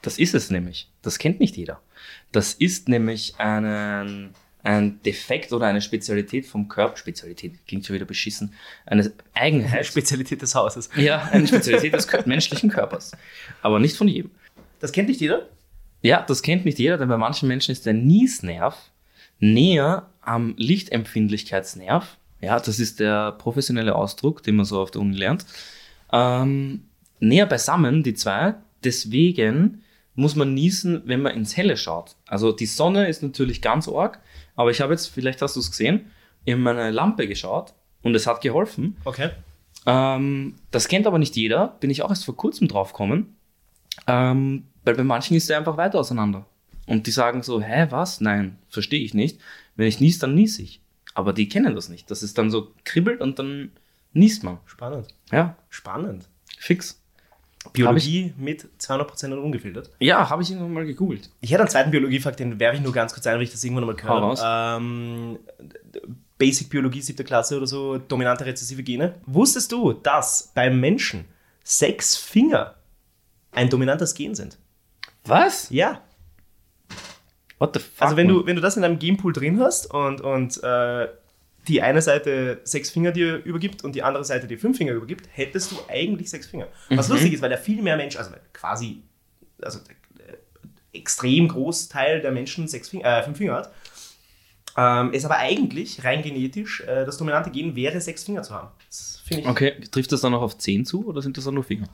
Das ist es nämlich. Das kennt nicht jeder. Das ist nämlich einen, ein Defekt oder eine Spezialität vom Körper. Spezialität klingt schon wieder beschissen. Eine Eigenheit. Spezialität des Hauses. ja, eine Spezialität des menschlichen Körpers. Aber nicht von jedem. Das kennt nicht jeder? Ja, das kennt nicht jeder, denn bei manchen Menschen ist der Niesnerv näher am Lichtempfindlichkeitsnerv. Ja, das ist der professionelle Ausdruck, den man so auf der Uni lernt. Ähm, näher beisammen, die zwei. Deswegen muss man niesen, wenn man ins Helle schaut. Also die Sonne ist natürlich ganz arg, aber ich habe jetzt, vielleicht hast du es gesehen, in meine Lampe geschaut und es hat geholfen. Okay. Ähm, das kennt aber nicht jeder, bin ich auch erst vor kurzem drauf gekommen. Ähm, weil bei manchen ist der einfach weiter auseinander. Und die sagen so, hä, was? Nein, verstehe ich nicht. Wenn ich nies, dann nies ich. Aber die kennen das nicht. Das ist dann so kribbelt und dann niest man. Spannend. Ja, Spannend. fix. Biologie mit 200% und ungefiltert. Ja, habe ich irgendwann mal gegoogelt. Ich hätte einen zweiten Biologiefakt, den werfe ich nur ganz kurz ein, weil ich das irgendwann mal gehört habe. Ähm, Basic Biologie, siebte Klasse oder so, dominante rezessive Gene. Wusstest du, dass beim Menschen sechs Finger ein dominantes Gen sind? Was? Ja. What the fuck? Also wenn man? du, wenn du das in einem Genpool drin hast und, und äh, die eine Seite sechs Finger dir übergibt und die andere Seite dir fünf Finger übergibt, hättest du eigentlich sechs Finger. Was Mhm. lustig ist, weil der viel mehr Menschen, also quasi, also der, äh, extrem Großteil der Menschen sechs Finger, äh, fünf Finger hat, ähm, es aber eigentlich rein genetisch äh, das dominante Gen wäre, sechs Finger zu haben. Das finde ich. Okay, trifft das dann auch auf 10 zu oder sind das dann nur Finger?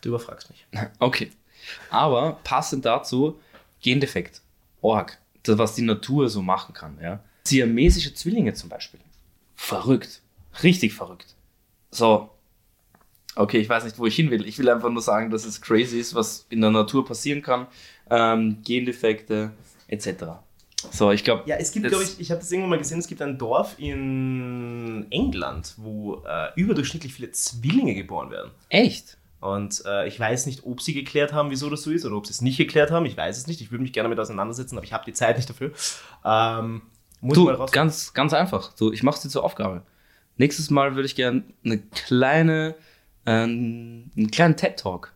Du überfragst mich. Okay. Aber passend dazu, Gendefekt. Org. Das, was die Natur so machen kann. Ja. Siamesische Zwillinge zum Beispiel. Verrückt. Richtig verrückt. So. Okay, ich weiß nicht, wo ich hin will. Ich will einfach nur sagen, dass es crazy ist, was in der Natur passieren kann. Ähm, Gendefekte etc. So, ich glaube. Ja, es gibt, glaube ich, ich habe das irgendwann mal gesehen, es gibt ein Dorf in England, wo äh, überdurchschnittlich viele Zwillinge geboren werden. Echt? Und äh, ich weiß nicht, ob sie geklärt haben, wieso das so ist, oder ob sie es nicht geklärt haben. Ich weiß es nicht. Ich würde mich gerne damit auseinandersetzen, aber ich habe die Zeit nicht dafür. Ähm, muss Du, mal raus. ganz, ganz einfach. So, ich mache es dir zur Aufgabe. Nächstes Mal würde ich gerne eine kleine, ähm, einen kleinen TED-Talk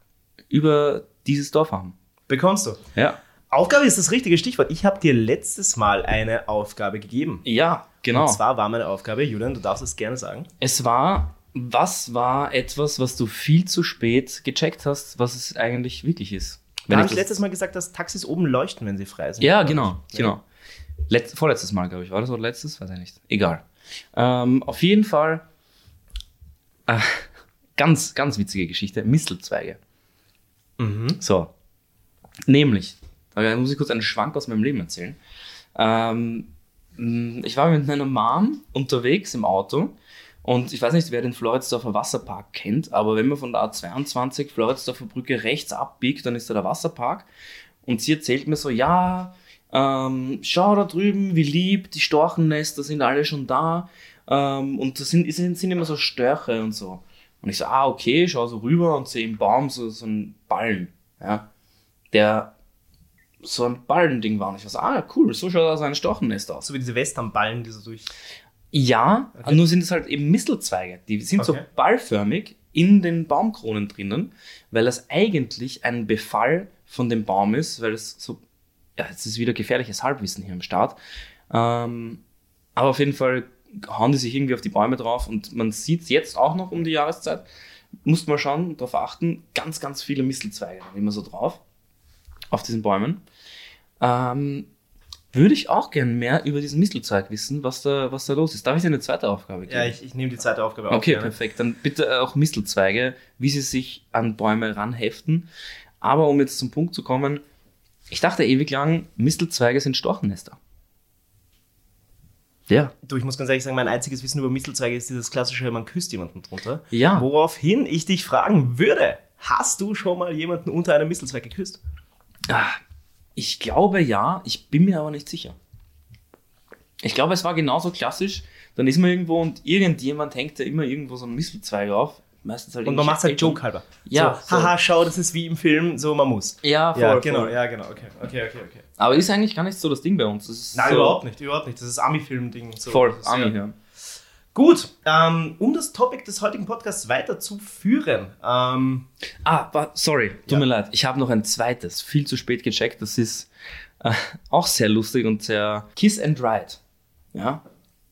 über dieses Dorf haben. Bekommst du. Ja. Aufgabe ist das richtige Stichwort. Ich habe dir letztes Mal eine Aufgabe gegeben. Ja, genau. Und zwar war meine Aufgabe, Julian, du darfst es gerne sagen. Es war, was war etwas, was du viel zu spät gecheckt hast, was es eigentlich wirklich ist? Da habe ich letztes Mal gesagt, dass Taxis oben leuchten, wenn sie frei sind. Ja, genau, Ja. genau. Letz, vorletztes Mal, glaube ich. War das oder letztes? Weiß ich nicht. Egal. Ähm, auf jeden Fall äh, ganz, ganz witzige Geschichte. Mistelzweige. Mhm. So. Nämlich, da muss ich kurz einen Schwank aus meinem Leben erzählen. Ähm, ich war mit meiner Mom unterwegs im Auto und ich weiß nicht, wer den Floridsdorfer Wasserpark kennt, aber wenn man von der A22 Floridsdorfer Brücke rechts abbiegt, dann ist da der Wasserpark und sie erzählt mir so, ja, ähm, schau da drüben, wie lieb, die Storchennester sind alle schon da ähm, und das sind, sind, sind immer so Störche und so. Und ich so, ah, okay, schau so rüber und sehe im Baum so, so einen Ballen, ja, der so ein Ballending war. Und ich so, ah, cool, so schaut also ein Storchennest aus. So wie diese Westernballen, die so durch. Ja, Okay. nur sind es halt eben Mistelzweige. Die sind so Okay. ballförmig in den Baumkronen drinnen, weil das eigentlich ein Befall von dem Baum ist, weil es so, ja, jetzt ist wieder gefährliches Halbwissen hier am Start. Ähm, aber auf jeden Fall hauen die sich irgendwie auf die Bäume drauf und man sieht es jetzt auch noch um die Jahreszeit. Muss man schauen, darauf achten, ganz, ganz viele Mistelzweige immer so drauf auf diesen Bäumen. Ähm, würde ich auch gern mehr über diesen Mistelzweig wissen, was da, was da los ist. Darf ich dir eine zweite Aufgabe geben? Ja, ich, ich nehme die zweite Aufgabe auf. Okay, gerne. perfekt. Dann bitte auch Mistelzweige, wie sie sich an Bäume ranheften. Aber um jetzt zum Punkt zu kommen, ich dachte ewig lang, Mistelzweige sind Storchennester. Ja. Du, ich muss ganz ehrlich sagen, mein einziges Wissen über Mistelzweige ist dieses klassische, man küsst jemanden drunter. Ja. Woraufhin ich dich fragen würde, hast du schon mal jemanden unter einem Mistelzweig geküsst? Ah, Ich glaube ja, ich bin mir aber nicht sicher. Ich glaube, es war genauso klassisch. Dann ist man irgendwo und irgendjemand hängt da immer irgendwo so einen Mistelzweig auf. Meistens halt Und man macht es halt Joke halber. Ja, so, so. haha, schau, das ist wie im Film, so man muss. Ja, voll, ja, genau, voll. ja, genau, okay, okay, okay, okay. Aber ist eigentlich gar nicht so das Ding bei uns. Nein, so überhaupt nicht, überhaupt nicht. Das ist Ami-Film-Ding. So. Voll, Ami, ja- ja. Gut, ähm, um das Topic des heutigen Podcasts weiterzuführen. Ähm, Ah, sorry, tut Ja. mir leid. Ich habe noch ein zweites, viel zu spät gecheckt. Das ist äh, auch sehr lustig und sehr Kiss and Ride. Ja.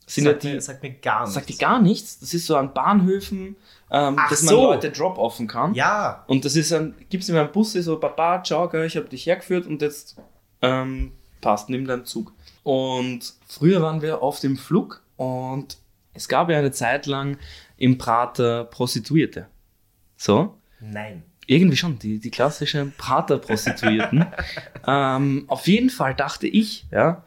Sind sagt, ja die, mir, sagt mir gar nichts. sagt die gar nichts. Das ist so an Bahnhöfen, ähm, dass man so. Leute drop-offen kann. Ja, Und das ist ein, gibt's in meinem Bus so, Papa, ciao, ich habe dich hergeführt und jetzt ähm, passt, nimm deinen Zug. Und früher waren wir auf dem Flug und Es gab ja eine Zeit lang im Prater Prostituierte. So? Nein. Irgendwie schon, die, die klassischen Prater-Prostituierten. ähm, auf jeden Fall dachte ich, ja,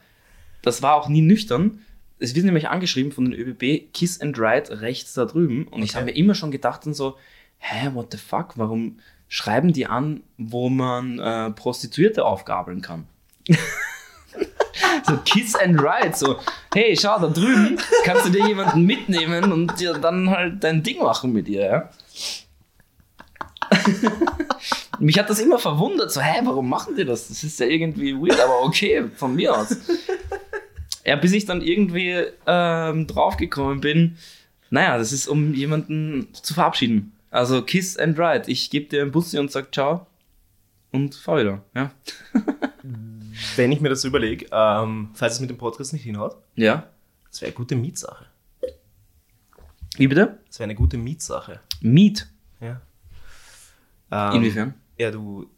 das war auch nie nüchtern. Es wird nämlich angeschrieben von den ÖBB Kiss and Ride rechts da drüben. Und ich Okay. habe mir immer schon gedacht und so, hä, what the fuck, warum schreiben die an, wo man äh, Prostituierte aufgabeln kann? so Kiss and Ride, so, hey, schau, da drüben kannst du dir jemanden mitnehmen und dir dann halt dein Ding machen mit ihr, ja. Mich hat das immer verwundert, so, hä, warum machen die das? Das ist ja irgendwie weird, aber okay, von mir aus. Ja, bis ich dann irgendwie ähm, draufgekommen bin, naja, das ist, um jemanden zu verabschieden. Also Kiss and Ride. Ich gebe dir einen Bussi und sag ciao und fahr wieder. Ja. Wenn ich mir das so überlege, ähm, falls es mit dem Podcast nicht hinhaut, Ja. das wäre eine gute Mietsache. Wie bitte? Das wäre eine gute Mietsache. Miet. Ja. Ähm, Inwiefern? Ja, du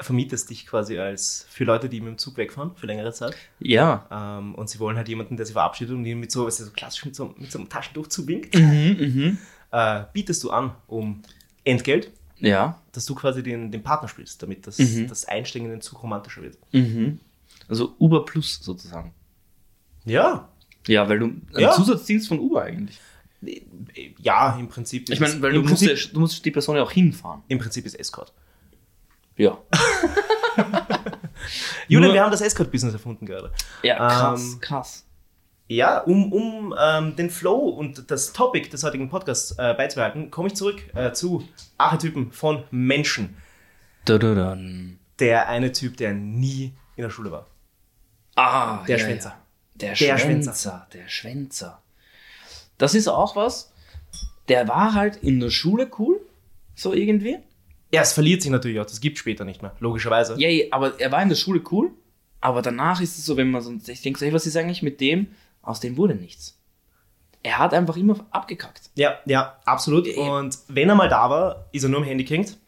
vermietest dich quasi als für Leute, die mit dem Zug wegfahren für längere Zeit. Ja. Ähm, und sie wollen halt jemanden, der sie verabschiedet und ihnen mit so, was so klassisch mit so, mit so einem Taschentuch zuwinkt. Mhm, mhm. Äh, bietest du an um Entgelt, Ja. dass du quasi den, den Partner spielst, damit das, Mhm. das Einsteigen in den Zug romantischer wird. Mhm. Also Uber Plus sozusagen. Ja. Ja, weil du ein Ja. Zusatzdienst von Uber eigentlich. Ja, im Prinzip. Ich meine, weil du musst, ja, Prinzip, du musst die Person ja auch hinfahren. Im Prinzip ist Escort. Ja. Julian, wir haben das Escort-Business erfunden gerade. Ja, krass, Ähm, krass. Ja, um, um ähm, den Flow und das Topic des heutigen Podcasts äh, beizubehalten, komme ich zurück äh, zu Archetypen von Menschen. Dududun. Der eine Typ, der nie in der Schule war. Ah, Der ja, Schwänzer. ja. Der, Der Schwänzer. Der Schwänzer. Das ist auch was. Der war halt in der Schule cool. So irgendwie. Ja, es verliert sich natürlich auch. Das gibt später nicht mehr, logischerweise. Ja, ja, aber er war in der Schule cool. Aber danach ist es so, wenn man so, ich denke so, hey, was ist eigentlich mit dem? Aus dem wurde nichts. Er hat einfach immer abgekackt. Ja, ja, absolut. Und wenn er mal da war, ist er nur am Handy gehängt.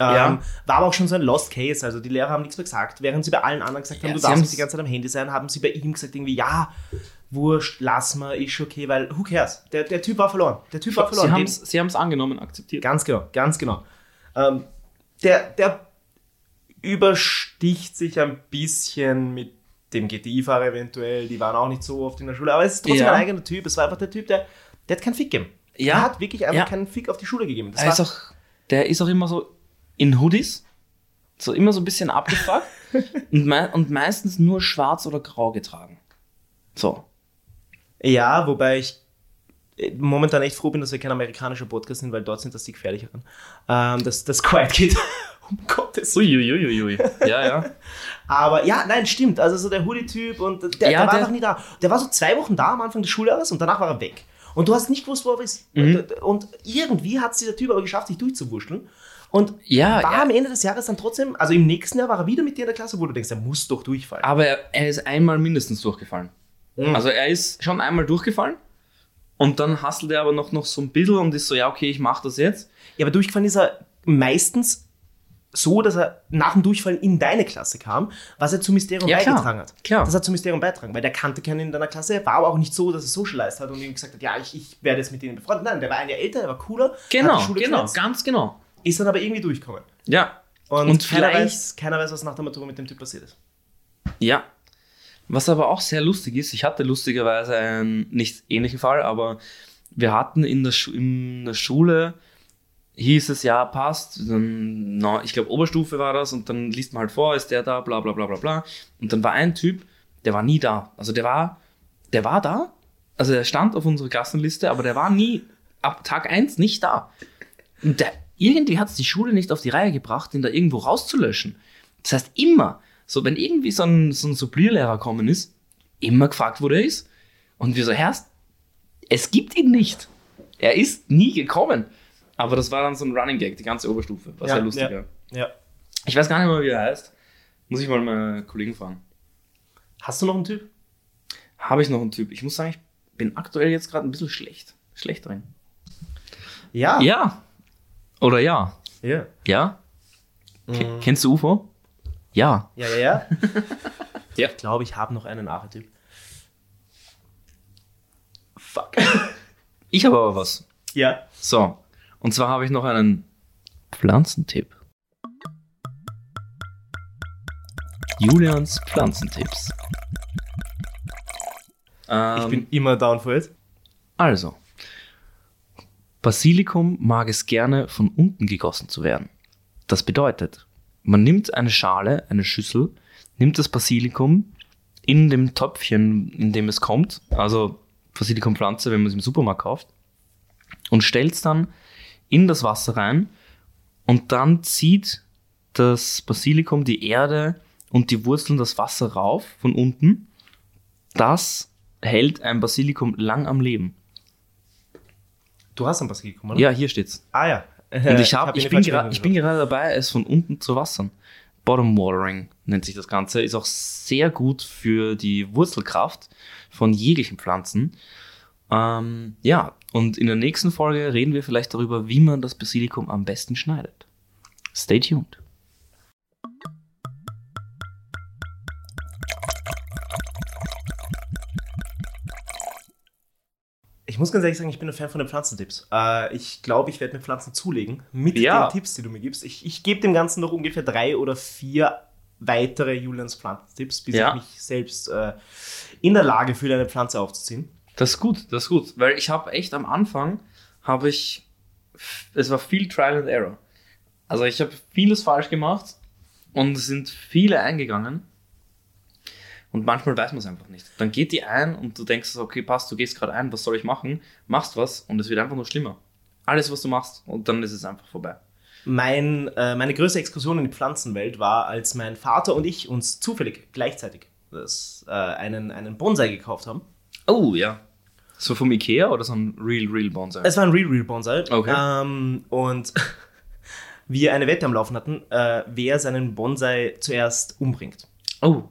Ähm, Ja. War aber auch schon so ein Lost Case. Also die Lehrer haben nichts mehr gesagt. Während sie bei allen anderen gesagt haben, Ja, du darfst nicht die ganze Zeit am Handy sein, haben sie bei ihm gesagt, irgendwie, ja, wurscht, lass mal, ist okay, weil who cares? Der, der Typ war verloren. Der Typ war verloren. Sie haben es angenommen, akzeptiert. Ganz genau, ganz genau. Ähm, der, der übersticht sich ein bisschen mit dem GTI-Fahrer eventuell. Die waren auch nicht so oft in der Schule, aber es ist trotzdem Ja. ein eigener Typ. Es war einfach der Typ, der, der hat keinen Fick gegeben. Ja. Der hat wirklich einfach Ja. keinen Fick auf die Schule gegeben. Das Er ist auch, der ist auch immer so in Hoodies. So immer so ein bisschen abgefuckt. und, mei und meistens nur schwarz oder grau getragen. So. ja, wobei ich äh, momentan echt froh bin, dass wir kein amerikanischer Podcast sind, weil dort sind das die gefährlicheren. Ähm, das, das Quiet Kid. um Gottes Willen. Uiuiuiui. Ja, ja. Aber ja, nein, stimmt. Also so der Hoodie-Typ und der, Ja, der war der- einfach nie da. Der war so zwei Wochen da am Anfang des Schuljahres und danach war er weg. Und du hast nicht gewusst, wo er ist. Mhm. Und, irgendwie hat es dieser Typ aber geschafft, sich durchzuwurschteln. Und Ja, war ja. am Ende des Jahres dann trotzdem, also im nächsten Jahr war er wieder mit dir in der Klasse, wo du denkst, er muss doch durchfallen. Aber er, er ist einmal mindestens durchgefallen. Mhm. Also er ist schon einmal durchgefallen. Und dann hustelt er aber noch, noch so ein bisschen und ist so, ja, okay, ich mache das jetzt. Ja, aber durchgefallen ist er meistens so, dass er nach dem Durchfallen in deine Klasse kam, was er zum Mysterium Ja, klar. beigetragen hat. Klar. Das hat zum Mysterium beigetragen, weil der kannte keinen in deiner Klasse, war aber auch nicht so, dass er socialized hat und ihm gesagt hat, ja, ich, ich werde jetzt mit denen befreundet. Nein, der war ein Jahr älter, der war cooler, Genau, genau, ganz genau. ist dann aber irgendwie durchgekommen. Ja. Und, Und keiner, vielleicht- weiß, keiner weiß, was nach der Matura mit dem Typ passiert ist. Ja. Was aber auch sehr lustig ist, ich hatte lustigerweise einen nicht ähnlichen Fall, aber wir hatten in der, Schu in der Schule, hieß es, ja, passt, dann, na, ich glaube Oberstufe war das und dann liest man halt vor, ist der da, bla bla bla bla bla. Und dann war ein Typ, der war nie da. Also der war, der war da, also er stand auf unserer Klassenliste, aber der war nie, ab Tag 1 nicht da. Und der, irgendwie hat es die Schule nicht auf die Reihe gebracht, den da irgendwo rauszulöschen. Das heißt, immer, so wenn irgendwie so ein, so ein Supplierlehrer kommen ist, immer gefragt, wo der ist. Und wir so, Herrst, es gibt ihn nicht. Er ist nie gekommen. Aber das war dann so ein Running Gag, die ganze Oberstufe. War Ja, sehr lustig, ja. ja. Ja. Ich weiß gar nicht mehr, wie er heißt. Muss ich mal meine Kollegen fragen. Hast du noch einen Typ? Habe ich noch einen Typ? Ich muss sagen, ich bin aktuell jetzt gerade ein bisschen schlecht. Schlecht drin. Ja. Ja. Oder ja. Ja. Ja? Ke- Kennst du UFO? Ja. Ja, ja, ja. Ja. Ich glaube, ich habe noch einen Archetyp. Fuck. Ich habe aber was. Ja. So. Und zwar habe ich noch einen Pflanzentipp. Julians Pflanzentipps. Ähm, Ich bin immer down for it. Also, Basilikum mag es gerne von unten gegossen zu werden. Das bedeutet, man nimmt eine Schale, eine Schüssel, nimmt das Basilikum in dem Töpfchen, in dem es kommt, also Basilikumpflanze, wenn man es im Supermarkt kauft, und stellt es dann in das Wasser rein und dann zieht das Basilikum die Erde und die Wurzeln das Wasser rauf von unten. Das hält ein Basilikum lang am Leben. Du hast ein Basilikum, oder? Ja, hier steht's. Ah ja. Und ich, hab, ich, ihn bin falsch gera- ich bin gerade dabei, es von unten zu wassern. Bottom Watering nennt sich das Ganze. Ist auch sehr gut für die Wurzelkraft von jeglichen Pflanzen. Ähm, ja, und in der nächsten Folge reden wir vielleicht darüber, wie man das Basilikum am besten schneidet. Stay tuned. Ich muss ganz ehrlich sagen, ich bin ein Fan von den Pflanzentipps. Äh, ich glaube, ich werde mir Pflanzen zulegen mit Ja. den Tipps, die du mir gibst. Ich, ich gebe dem Ganzen noch ungefähr drei oder vier weitere Julians Pflanzentipps, bis Ja. ich mich selbst äh, in der Lage fühle, eine Pflanze aufzuziehen. Das ist gut, das ist gut. Weil ich habe echt am Anfang, habe ich, es war viel Trial and Error. Also ich habe vieles falsch gemacht und es sind viele eingegangen. Und manchmal weiß man es einfach nicht. Dann geht die ein und du denkst, okay, passt, du gehst gerade ein, was soll ich machen? Machst was und es wird einfach nur schlimmer. Alles, was du machst und dann ist es einfach vorbei. Mein, äh, meine größte Exkursion in die Pflanzenwelt war, als mein Vater und ich uns zufällig gleichzeitig das, äh, einen, einen Bonsai gekauft haben. Oh, ja. So vom Ikea oder so ein Real, Real Bonsai? Es war ein Real Real Bonsai. Okay. Ähm, und wir eine Wette am Laufen hatten, äh, wer seinen Bonsai zuerst umbringt. oh,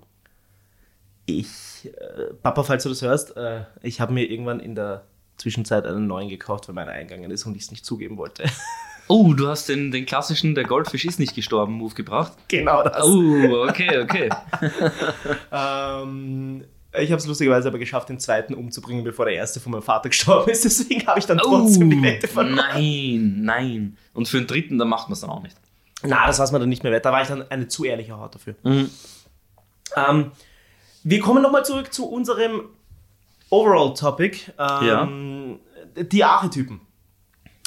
Ich, äh, Papa, falls du das hörst, äh, ich habe mir irgendwann in der Zwischenzeit einen neuen gekauft, weil meiner eingegangen ist und ich es nicht zugeben wollte. oh, du hast den, den klassischen, der Goldfisch ist nicht gestorben, Move gebracht. genau das. Oh, okay, okay. Ähm, ich habe es lustigerweise aber geschafft, den zweiten umzubringen, bevor der erste von meinem Vater gestorben ist. Deswegen habe ich dann Oh, trotzdem die Wette verloren. nein, nein. Und für den dritten, da macht man es dann auch nicht. Na, das war es mir dann nicht mehr wert. Da war ich dann eine zu ehrliche Haut dafür. Mhm. Ähm, wir kommen nochmal zurück zu unserem Overall-Topic. Ähm, Die Archetypen.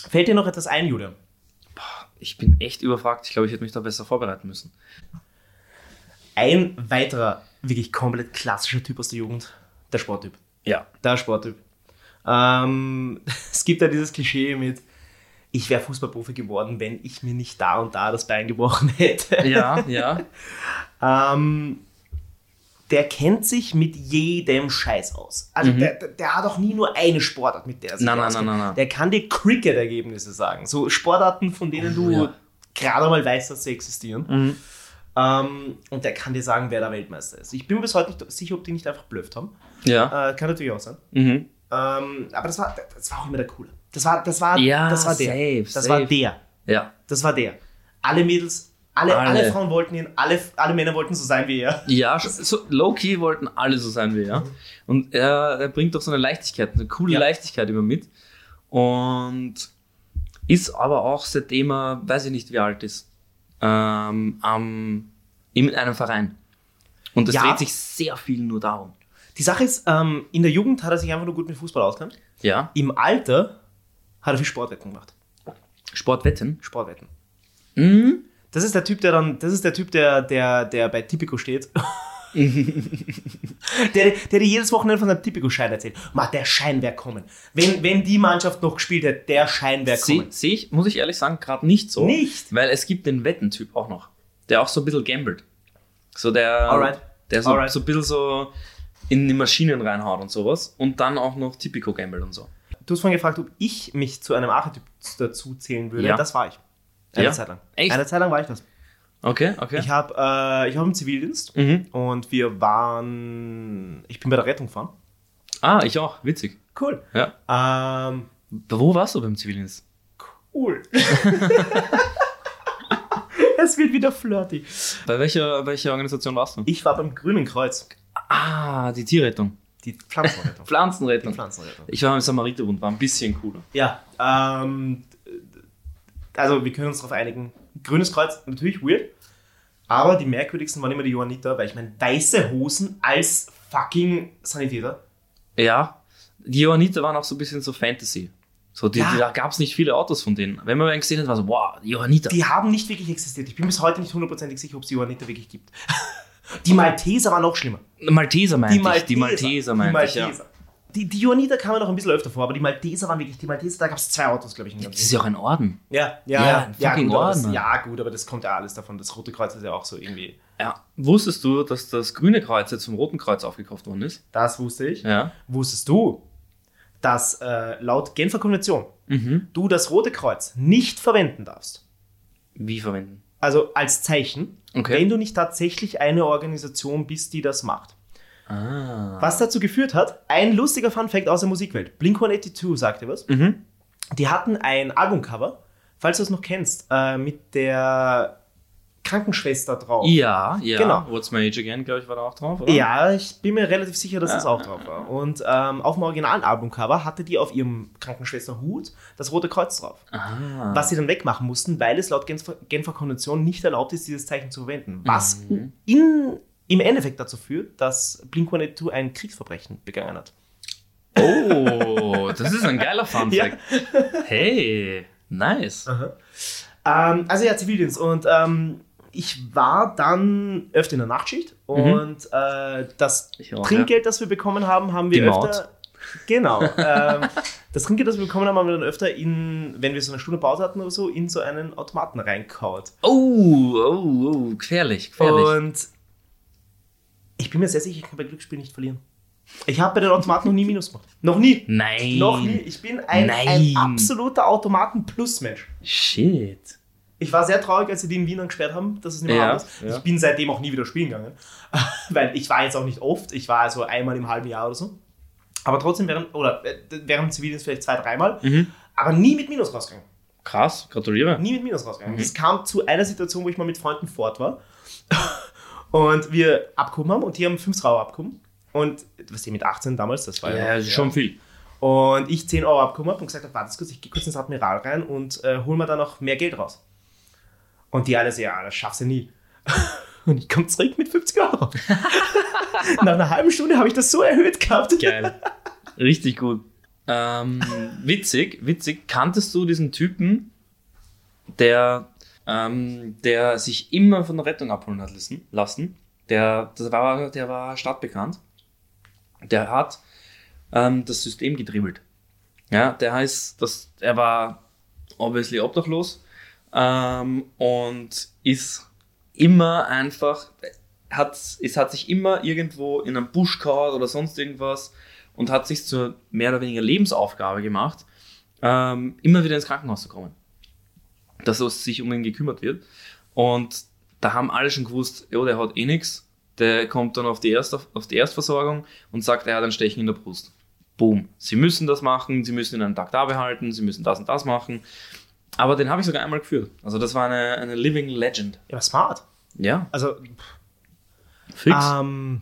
Fällt dir noch etwas ein, Julian? Ich bin echt überfragt. Ich glaube, ich hätte mich da besser vorbereiten müssen. Ein weiterer, wirklich komplett klassischer Typ aus der Jugend, der Sporttyp. Ja. Der Sporttyp. Ähm, es gibt ja dieses Klischee mit, ich wäre Fußballprofi geworden, wenn ich mir nicht da und da das Bein gebrochen hätte. Ja, ja. Ähm, der kennt sich mit jedem Scheiß aus. Also der, der, der hat auch nie nur eine Sportart, mit der er sich Mhm. Nein, nein, nein, nein, nein. Der kann dir Cricket-Ergebnisse sagen. So Sportarten, von denen du Oh, ja. gerade mal weißt, dass sie existieren. Mhm. Ähm, und der kann dir sagen, wer der Weltmeister ist. Ich bin mir bis heute nicht sicher, ob die nicht einfach blöfft haben. Ja. Äh, kann natürlich auch sein. Mhm. Ähm, aber das war, das war auch immer der Coole. Das war, das war, Ja, das war der. safe, das safe. war der. Ja. Das war der. Alle Mädels, alle, alle. Alle. Frauen wollten ihn, alle, alle Männer wollten so sein wie er. Ja, so low-key wollten alle so sein wie er. Und er, er bringt doch so eine Leichtigkeit, eine coole Ja. Leichtigkeit immer mit. Und ist aber auch, seitdem er, weiß ich nicht, wie alt ist, ähm, am, in einem Verein. Und es Ja. dreht sich sehr viel nur darum. Die Sache ist, ähm, in der Jugend hat er sich einfach nur gut mit Fußball auskennt. Ja. Im Alter hat er viel Sportwetten gemacht. Sportwetten. Sportwetten. Mhm. Das ist der Typ, der dann, das ist der Typ, der, der, der bei Tipico steht. der, der dir jedes Wochenende von seinem Tipico-Schein erzählt. Ma, der Schein wäre kommen. Wenn, wenn die Mannschaft noch gespielt hätte, der Schein wäre Sehe kommen. seh ich, muss ich ehrlich sagen, gerade nicht so. Nicht? Weil es gibt den Wettentyp auch noch, der auch so ein bisschen gambelt. So der, Alright. der so, Alright. so ein bisschen so in die Maschinen reinhaut und sowas. Und dann auch noch Typico gambelt und so. Du hast vorhin gefragt, ob ich mich zu einem Archetyp dazu zählen würde. Ja. Das war ich. Eine Ja? Zeit lang. Echt? Eine Zeit lang war ich das. Okay, okay. Ich habe äh, ich hab im Zivildienst mhm. und wir waren. Ich bin bei der Rettung gefahren. Ah, ich auch. Witzig. Cool. Ja. Ähm, Wo warst du beim Zivildienst? cool. es wird wieder flirty. Bei welcher, welcher Organisation warst du? Ich war beim Grünen Kreuz. Ah, die Tierrettung. Die Pflanzenrettung. Pflanzenrettung. Die Pflanzenrettung. Ich war im Samariterbund, war ein bisschen cooler. Ja, ähm, also wir können uns darauf einigen. Grünes Kreuz, natürlich weird. Aber die merkwürdigsten waren immer die Johanniter, weil ich meine, weiße Hosen als fucking Sanitäter. Ja, die Johanniter waren auch so ein bisschen so Fantasy. So, die, Ja. die, da gab es nicht viele Autos von denen. Wenn man einen gesehen hat, war so, wow, Johanniter. Die haben nicht wirklich existiert. Ich bin bis heute nicht hundertprozentig sicher, ob es die Johanniter wirklich gibt. Die Malteser waren noch schlimmer. Malteser meinte ich. Die Malteser meinte ich, ja. Die, die Johanniter kamen noch ein bisschen öfter vor, aber die Malteser waren wirklich die Malteser. Da gab es zwei Autos, glaube ich. in Das ist ja auch ein Orden. Ja, Ja, ja, ja, ja, gut, aber das, Orden. ja, gut, aber das kommt ja alles davon. Das Rote Kreuz ist ja auch so irgendwie. Ja. Wusstest du, dass das grüne Kreuz jetzt vom Roten Kreuz aufgekauft worden ist? Das wusste ich. Ja. Wusstest du, dass äh, laut Genfer Konvention Mhm. du das Rote Kreuz nicht verwenden darfst? Wie verwenden? Also als Zeichen, Okay. wenn du nicht tatsächlich eine Organisation bist, die das macht. Ah. Was dazu geführt hat, ein lustiger Funfact aus der Musikwelt. Blink-182 sagt dir was? Mhm. Die hatten ein Albumcover, falls du es noch kennst, äh, mit der Krankenschwester drauf. Ja, ja. Genau. What's My Age Again, glaube ich, war da auch drauf, oder? Ja, ich bin mir relativ sicher, dass das Ah. auch drauf war. Und ähm, auf dem originalen Albumcover hatte die auf ihrem Krankenschwesterhut das Rote Kreuz drauf. Ah. Was sie dann wegmachen mussten, weil es laut Genfer, Genfer Konvention nicht erlaubt ist, dieses Zeichen zu verwenden. Was Mhm. in, im Endeffekt dazu führt, dass Blink-182 ein Kriegsverbrechen begangen hat. Oh, das ist ein geiler Funfact. Hey, nice. Ähm, also ja, Zivildienst. Und ähm, ich war dann öfter in der Nachtschicht und äh, das Mhm. Auch, Trinkgeld, das wir bekommen haben, haben wir Die Maut. öfter. Genau. ähm, das Trinkgeld, das wir bekommen haben, haben wir dann öfter in, wenn wir so eine Stunde Pause hatten oder so, in so einen Automaten reinkaut. Oh, oh, oh, gefährlich, gefährlich. Und ich bin mir sehr sicher, ich kann bei Glücksspiel nicht verlieren. Ich habe bei den Automaten noch nie Minus gemacht. Noch nie. Nein. Noch nie. Ich bin ein, ein absoluter Automaten-Plus-Mensch. Shit. Ich war sehr traurig, als sie die in Wien dann gesperrt haben, dass es nicht mehr Ja, ist. ja. Ich bin seitdem auch nie wieder spielen gegangen. Weil ich war jetzt auch nicht oft. Ich war also einmal im halben Jahr oder so. Aber trotzdem während, oder äh, während Zivildienst vielleicht zwei, dreimal. Mhm. Aber nie mit Minus rausgegangen. Krass, gratuliere. Nie mit Minus rausgegangen. Mhm. Es kam zu einer Situation, wo ich mal mit Freunden fort war. Und wir abgehoben haben und die haben 5 Euro abgehoben. Und was die mit 18 damals, das war ja, Ja, ist schon viel. Und ich 10 Euro abgehoben habe und gesagt habe, warte kurz, ich gehe kurz ins Admiral rein und äh, hol mir da noch mehr Geld raus. Und die alle so, ja, das schaffst du nie. Und ich komme zurück mit 50 Euro. Nach einer halben Stunde habe ich das so erhöht gehabt. Geil. Richtig gut. Ähm, witzig, witzig. Kanntest du diesen Typen, der, ähm, der sich immer von der Rettung abholen hat lassen? Der, das war, der war stadtbekannt. Der hat ähm, das System gedribbelt. Ja, der heißt, dass er war obviously obdachlos ähm, und ist immer einfach, hat, es hat sich immer irgendwo in einem Busch gehauen oder sonst irgendwas und hat sich zur mehr oder weniger Lebensaufgabe gemacht, ähm, immer wieder ins Krankenhaus zu kommen. Dass es sich um ihn gekümmert wird. Und da haben alle schon gewusst, jo, der hat eh nichts. Der kommt dann auf die, Erst, auf die Erstversorgung und sagt, er hat ein Stechen in der Brust. Boom. Sie müssen das machen, sie müssen ihn einen Tag da behalten, sie müssen das und das machen. Aber den habe ich sogar einmal geführt. Also das war eine, eine Living Legend. Ja, smart. Ja, Also, fix. ähm,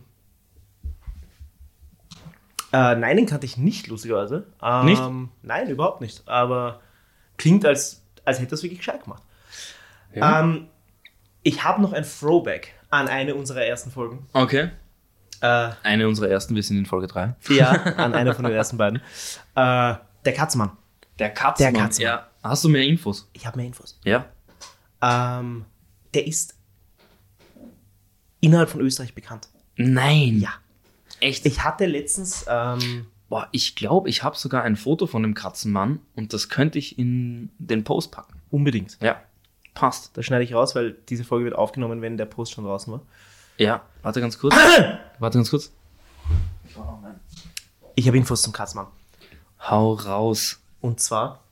äh, nein, den kannte ich nicht, lustigerweise. Ähm, Nicht? Nein, überhaupt nicht. Aber klingt, als, als hätte er es wirklich gescheit gemacht. Ja. Ähm, ich habe noch ein Throwback an eine unserer ersten Folgen. Okay. Äh, Eine unserer ersten, wir sind in Folge 3. ja, an einer von den ersten beiden. Äh, der Katzmann. Der Katzmann. Der Katzmann. Ja. Hast du mehr Infos? Ich habe mehr Infos. Ja. Ähm, der ist innerhalb von Österreich bekannt. Nein. Ja. Echt? Ich hatte letztens, ähm, Boah, ich glaube, ich habe sogar ein Foto von dem Katzenmann und das könnte ich in den Post packen. unbedingt. Ja. Passt. Das schneide ich raus, weil diese Folge wird aufgenommen, wenn der Post schon draußen war. Ja. Warte ganz kurz. Warte ganz kurz. Ich habe Infos zum Katzmann. Hau raus. Und zwar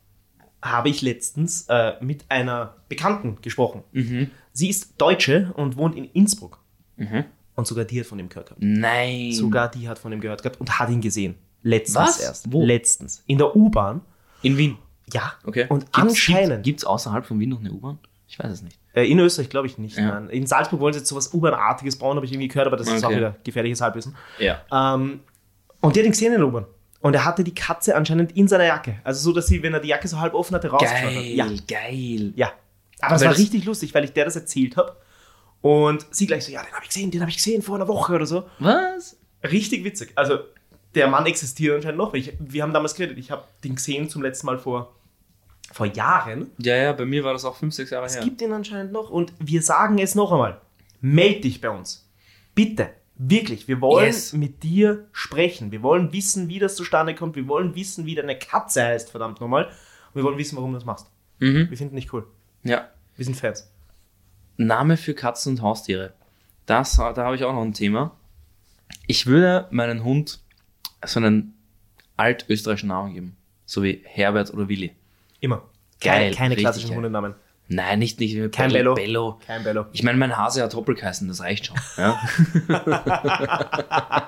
habe ich letztens äh, mit einer Bekannten gesprochen. Mhm. Sie ist Deutsche und wohnt in Innsbruck. Mhm. Und sogar die hat von ihm gehört gehabt. Nein. Sogar die hat von ihm gehört gehabt und hat ihn gesehen. Letztens Was? erst. Wo? Letztens. In der U-Bahn. In Wien. Ja. Okay. Und Gibt's- anscheinend. Gibt es außerhalb von Wien noch eine U-Bahn? Ich weiß es nicht. Äh, in Österreich glaube ich nicht. Ja. Nein. In Salzburg wollen sie jetzt sowas U-Bahn-artiges bauen, habe ich irgendwie gehört, aber das ist auch Okay. wieder gefährliches Halbwissen. Ja. Ähm, Und der hat ihn gesehen in der U-Bahn. Und er hatte die Katze anscheinend in seiner Jacke. Also so, dass sie, wenn er die Jacke so halb offen hatte, rausgeschaut hat. Geil, Ja, geil. ja. Aber es war das- richtig lustig, weil ich der das erzählt habe. Und sie gleich so, ja, den habe ich gesehen, den habe ich gesehen vor einer Woche oder so. Was? Richtig witzig. Also der Mann existiert anscheinend noch. Ich, wir haben damals geredet, ich habe den gesehen zum letzten Mal vor, vor Jahren. Ja, ja, bei mir war das auch fünf, sechs Jahre Es her. gibt ihn anscheinend noch und wir sagen es noch einmal. Meld dich bei uns. Bitte. Wirklich. Wir wollen Yes. mit dir sprechen. Wir wollen wissen, wie das zustande kommt. Wir wollen wissen, wie deine Katze heißt, verdammt nochmal. Und wir wollen wissen, warum du das machst. Mhm. Wir finden dich cool. Ja. Wir sind Fans. Name für Katzen und Haustiere. Das, da habe ich auch noch ein Thema. Ich würde meinen Hund so einen altösterreichischen Namen geben. So wie Herbert oder Willi. Immer. Geil, Keine, keine klassischen. Hundenamen. Nein, nicht, nicht Kein Bello. Bello. Kein Bello. Ich meine, mein Hase hat Hoppel geheißen, das reicht schon. Ja?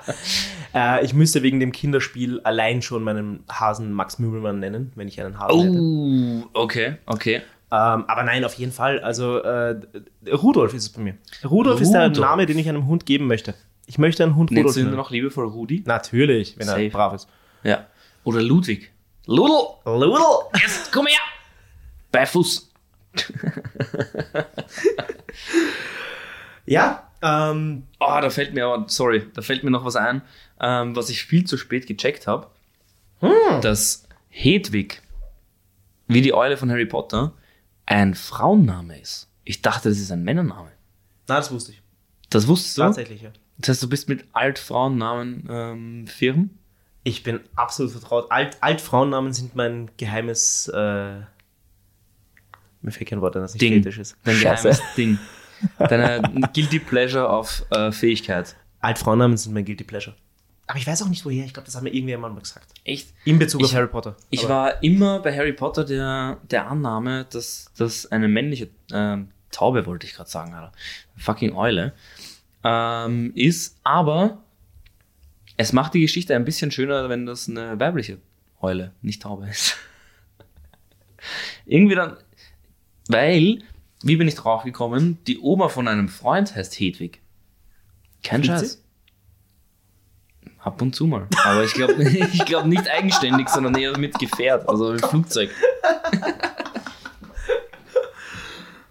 Äh, ich müsste wegen dem Kinderspiel allein schon meinen Hasen Max Mübelmann nennen, wenn ich einen Hasen hätte. oh, okay, okay. Ähm, aber nein, auf jeden Fall. Also äh, Rudolf ist es bei mir. Rudolf, ist der Rudolf. Name, den ich einem Hund geben möchte. Ich möchte einen Hund Nennst Rudolf du ihn nennen. noch liebevoll Rudi? Natürlich, wenn Safe. er brav ist. Ja. Oder Ludwig. Ludl, Ludel! jetzt komm her! Bei Fuß. Ja, ähm, Oh, da fällt mir aber, sorry, da fällt mir noch was ein, ähm, was ich viel zu spät gecheckt habe. Dass Hedwig, wie die Eule von Harry Potter, ein Frauenname ist. Ich dachte, das ist ein Männername. na, das wusste ich. Das wusstest du? Tatsächlich, ja. Das heißt, du bist mit Altfrauennamen ähm, firm? Ich bin absolut vertraut. Alt, Altfrauennamen sind mein geheimes. Äh, mir fehlt kein Wort, ein, das nicht Ding. fetisch ist. Dein Scheiße. geheimes Ding. Deine Guilty Pleasure auf äh, Fähigkeit. Altfrauennamen sind mein Guilty Pleasure. Aber ich weiß auch nicht woher. Ich glaube, das hat mir irgendjemand mal gesagt. Echt? In Bezug auf Ich- Harry Potter. Ich Aber- war immer bei Harry Potter der, der Annahme, dass das eine männliche ähm, Taube, wollte ich gerade sagen, Alter. Fucking Eule, ähm, ist, aber es macht die Geschichte ein bisschen schöner, wenn das eine weibliche Eule, nicht Taube ist. Irgendwie dann, weil, wie bin ich drauf gekommen, die Oma von einem Freund heißt Hedwig. Kein Scheiß. Ab und zu mal. Aber ich glaube ich glaub nicht eigenständig, sondern eher mit Gefährt, also mit Flugzeug.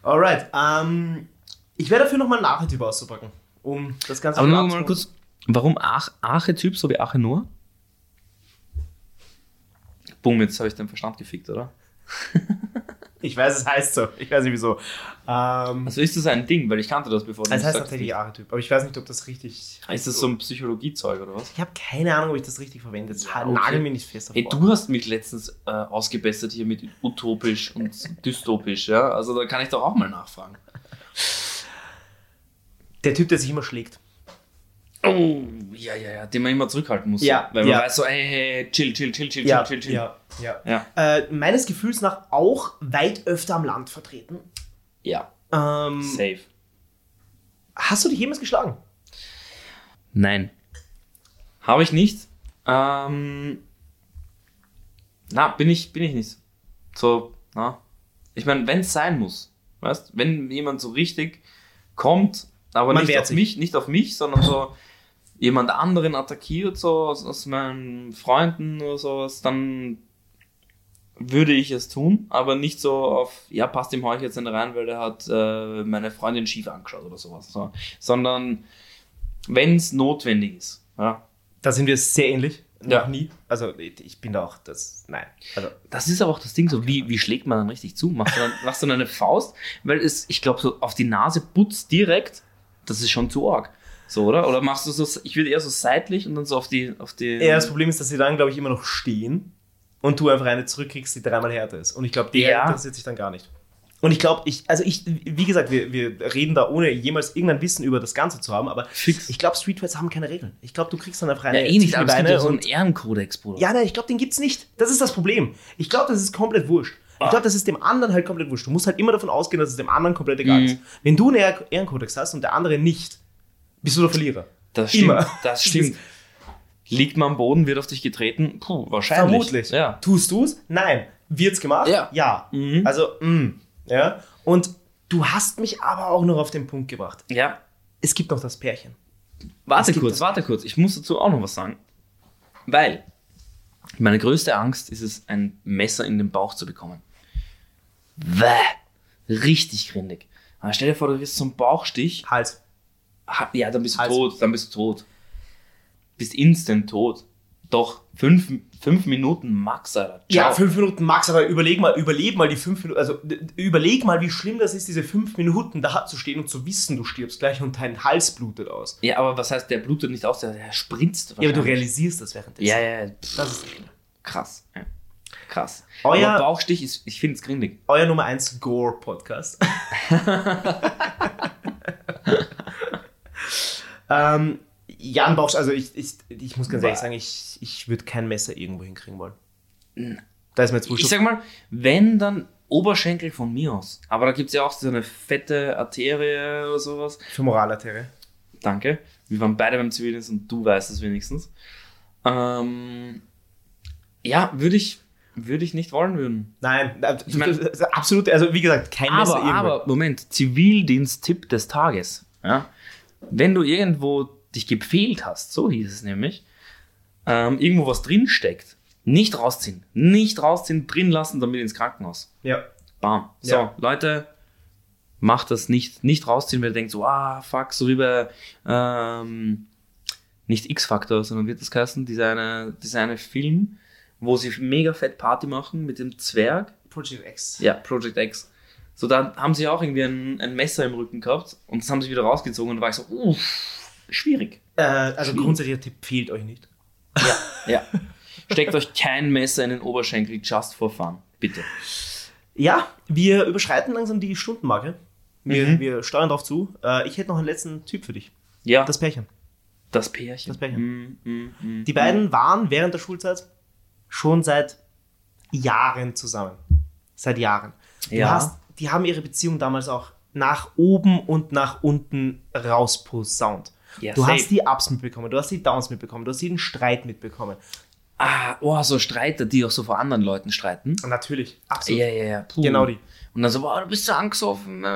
Alright. Ähm, ich werde dafür nochmal einen Archetyp auszupacken. Um das Ganze Aber nur mal kurz, warum Ach Archetyp so wie Ache nur? Boom, jetzt habe ich den Verstand gefickt, oder? Ich weiß, es heißt so. Ich weiß nicht wieso. Ähm, Also ist das ein Ding, weil ich kannte das bevor. du es heißt tatsächlich Archetyp. Aber ich weiß nicht, ob das richtig Ist das so ein Psychologiezeug oder was? Ich habe keine Ahnung, ob ich das richtig verwende. Ja, Nagel okay. mir nicht fest auf Hey, du hast mich letztens äh, ausgebessert hier mit utopisch und dystopisch, ja? Also da kann ich doch auch mal nachfragen. Der Typ, der sich immer schlägt. Oh, ja, ja, ja, den man immer zurückhalten muss. Ja, Weil man ja. weiß so, hey, hey, chill, chill, chill, chill, Ja, chill, chill, chill. ja, ja. Ja. Äh, meines Gefühls nach auch weit öfter am Land vertreten. ja. Ähm, Safe. hast du dich jemals geschlagen? Nein. Habe ich nicht. Ähm, na, bin ich, bin ich nicht. So, na. Ich meine, wenn es sein muss, weißt wenn jemand so richtig kommt, aber Man nicht auf sich. mich, nicht auf mich, sondern so jemand anderen attackiert, so aus, aus meinen Freunden oder sowas, dann würde ich es tun, aber nicht so auf, ja, passt dem Heuch jetzt nicht rein, weil der hat äh, meine Freundin schief angeschaut oder sowas. So. Sondern wenn es notwendig ist. Ja. Da sind wir sehr ähnlich. Ja. Noch nie. Also ich bin da auch das. Nein. Also Das ist aber auch das Ding, so wie, wie schlägt man dann richtig zu? Machst du dann, machst du dann eine Faust? Weil es, ich glaube, so auf die Nase putzt direkt, das ist schon zu arg. So, oder? Oder machst du so, ich würde eher so seitlich und dann so auf die, auf die. ja, das Problem ist, dass sie dann, glaube ich, immer noch stehen und du einfach eine zurückkriegst, die dreimal härter ist. Und ich glaube, der Ja. interessiert sich dann gar nicht. Und ich glaube, ich, also ich, wie gesagt, wir, wir reden da ohne jemals irgendein Wissen über das Ganze zu haben, aber Fix. ich glaube, Streetfights haben keine Regeln. Ich glaube, du kriegst dann einfach ja, eine eh nicht, aber die es gibt ja so einen Ehrenkodex, Bruder. Ja, nein, ich glaube, den gibt's nicht. Das ist das Problem. Ich glaube, das ist komplett wurscht. Ich glaube, das ist dem anderen halt komplett wurscht. Du musst halt immer davon ausgehen, dass es dem anderen komplett egal Mhm. ist. Wenn du einen Ehr- Ehrenkodex hast und der andere nicht, bist du der Verlierer. Das stimmt. Immer. Das stimmt. Liegt man am Boden, wird auf dich getreten? Puh, wahrscheinlich. Vermutlich. Ja. Tust du's? Nein. Wird's gemacht? Ja. Ja. Mhm. Also, mh. Ja. Und du hast mich aber auch noch auf den Punkt gebracht. Ja. Es gibt noch das Pärchen. Warte Es kurz, warte kurz. Ich muss dazu auch noch was sagen. Weil meine größte Angst ist es, ein Messer in den Bauch zu bekommen. Wäh. Richtig grindig. Aber stell dir vor, du wirst so einen Bauchstich. Hals. Ha- Ja, dann bist du Hals. tot. Dann bist du tot. Bist instant tot. Doch, fünf, fünf Minuten max, Alter. Ja, Ciao. fünf Minuten max, aber überleg mal, überleg mal die fünf Minuten, also überleg mal, wie schlimm das ist, diese fünf Minuten da zu stehen und zu wissen, du stirbst gleich und dein Hals blutet aus. Ja, aber was heißt, der blutet nicht aus, der, der spritzt. Ja, aber du realisierst das währenddessen. Ja, ja, ja. Das ist. Krass. Ja. Krass. Euer- aber Bauchstich ist, ich finde es grindig. Euer Nummer 1 Gore-Podcast. ähm, Jan Bausch, also ich, ich, ich muss ganz ehrlich sagen, ich, ich würde kein Messer irgendwo hinkriegen wollen. Da ist mir jetzt wurscht. Ich sag mal, wenn dann Oberschenkel von mir aus. Aber da gibt es ja auch so eine fette Arterie oder sowas. für Moralarterie. Danke. Wir waren beide beim Zivildienst und du weißt es wenigstens. Ähm, ja, würde ich, würde ich nicht wollen würden. Nein, Ich mein- absolut, also wie gesagt, kein Messer Aber, irgendwo. aber, Moment, Zivildienst-Tipp des Tages. Ja? Wenn du irgendwo dich gepfählt hast, so hieß es nämlich, ähm, irgendwo was drinsteckt, nicht rausziehen. Nicht rausziehen, drin lassen, damit ins Krankenhaus. Ja. Bam. So, Ja. Leute, macht das nicht. Nicht rausziehen, weil ihr denkt so, ah, fuck, so wie bei, ähm, nicht X-Factor, sondern wird das heißen, dieser eine, dieser eine Film, wo sie mega fett Party machen mit dem Zwerg. Project X. Ja, Project X. So, da haben sie auch irgendwie ein, ein Messer im Rücken gehabt und das haben sie wieder rausgezogen und da war ich so, uff, schwierig. Äh, also grundsätzlicher Tipp fehlt euch nicht. Ja, ja. Steckt euch kein Messer in den Oberschenkel, just for fun. Bitte. Ja, wir überschreiten langsam die Stundenmarke. Wir, Mhm. wir steuern darauf zu. Äh, ich hätte noch einen letzten Typ für dich. Ja, Das das, Pärchen. Pärchen. das Pärchen. Mm, mm, mm. Die beiden waren während der Schulzeit schon seit Jahren zusammen. Seit Jahren. Du Ja. hast, die haben ihre Beziehung damals auch nach oben und nach unten rausposaunt. Ja, du safe. hast die Ups mitbekommen, du hast die Downs mitbekommen, du hast jeden Streit mitbekommen. Ah, oh, so Streiter, die auch so vor anderen Leuten streiten. Natürlich, absolut. Ja, ja, ja. Puh. Genau die. Und dann so, boah, du bist so angesoffen. äh,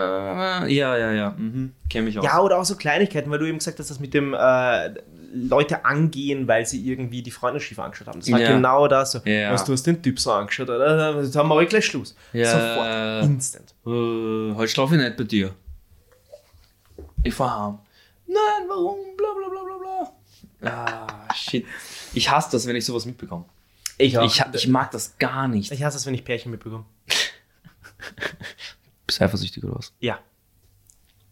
äh, Ja, ja, ja. Mhm. Kenn mich auch. Ja, oder auch so Kleinigkeiten, weil du eben gesagt hast, das mit dem äh, Leute angehen, weil sie irgendwie die Freunde schief angeschaut haben. Das war Ja. genau das. So, Ja. Was, du hast den Typ so angeschaut, oder? Da haben wir gleich Schluss. Ja. Sofort. Instant. Äh, heute schlafe ich nicht bei dir. Ich fahr heim. Nein, warum? Bla bla bla bla bla. Ah, shit. Ich hasse das, wenn ich sowas mitbekomme. Ich auch. Ich, ich mag das gar nicht. Ich hasse es, wenn ich Pärchen mitbekomme. Bist du eifersüchtig oder was? Ja,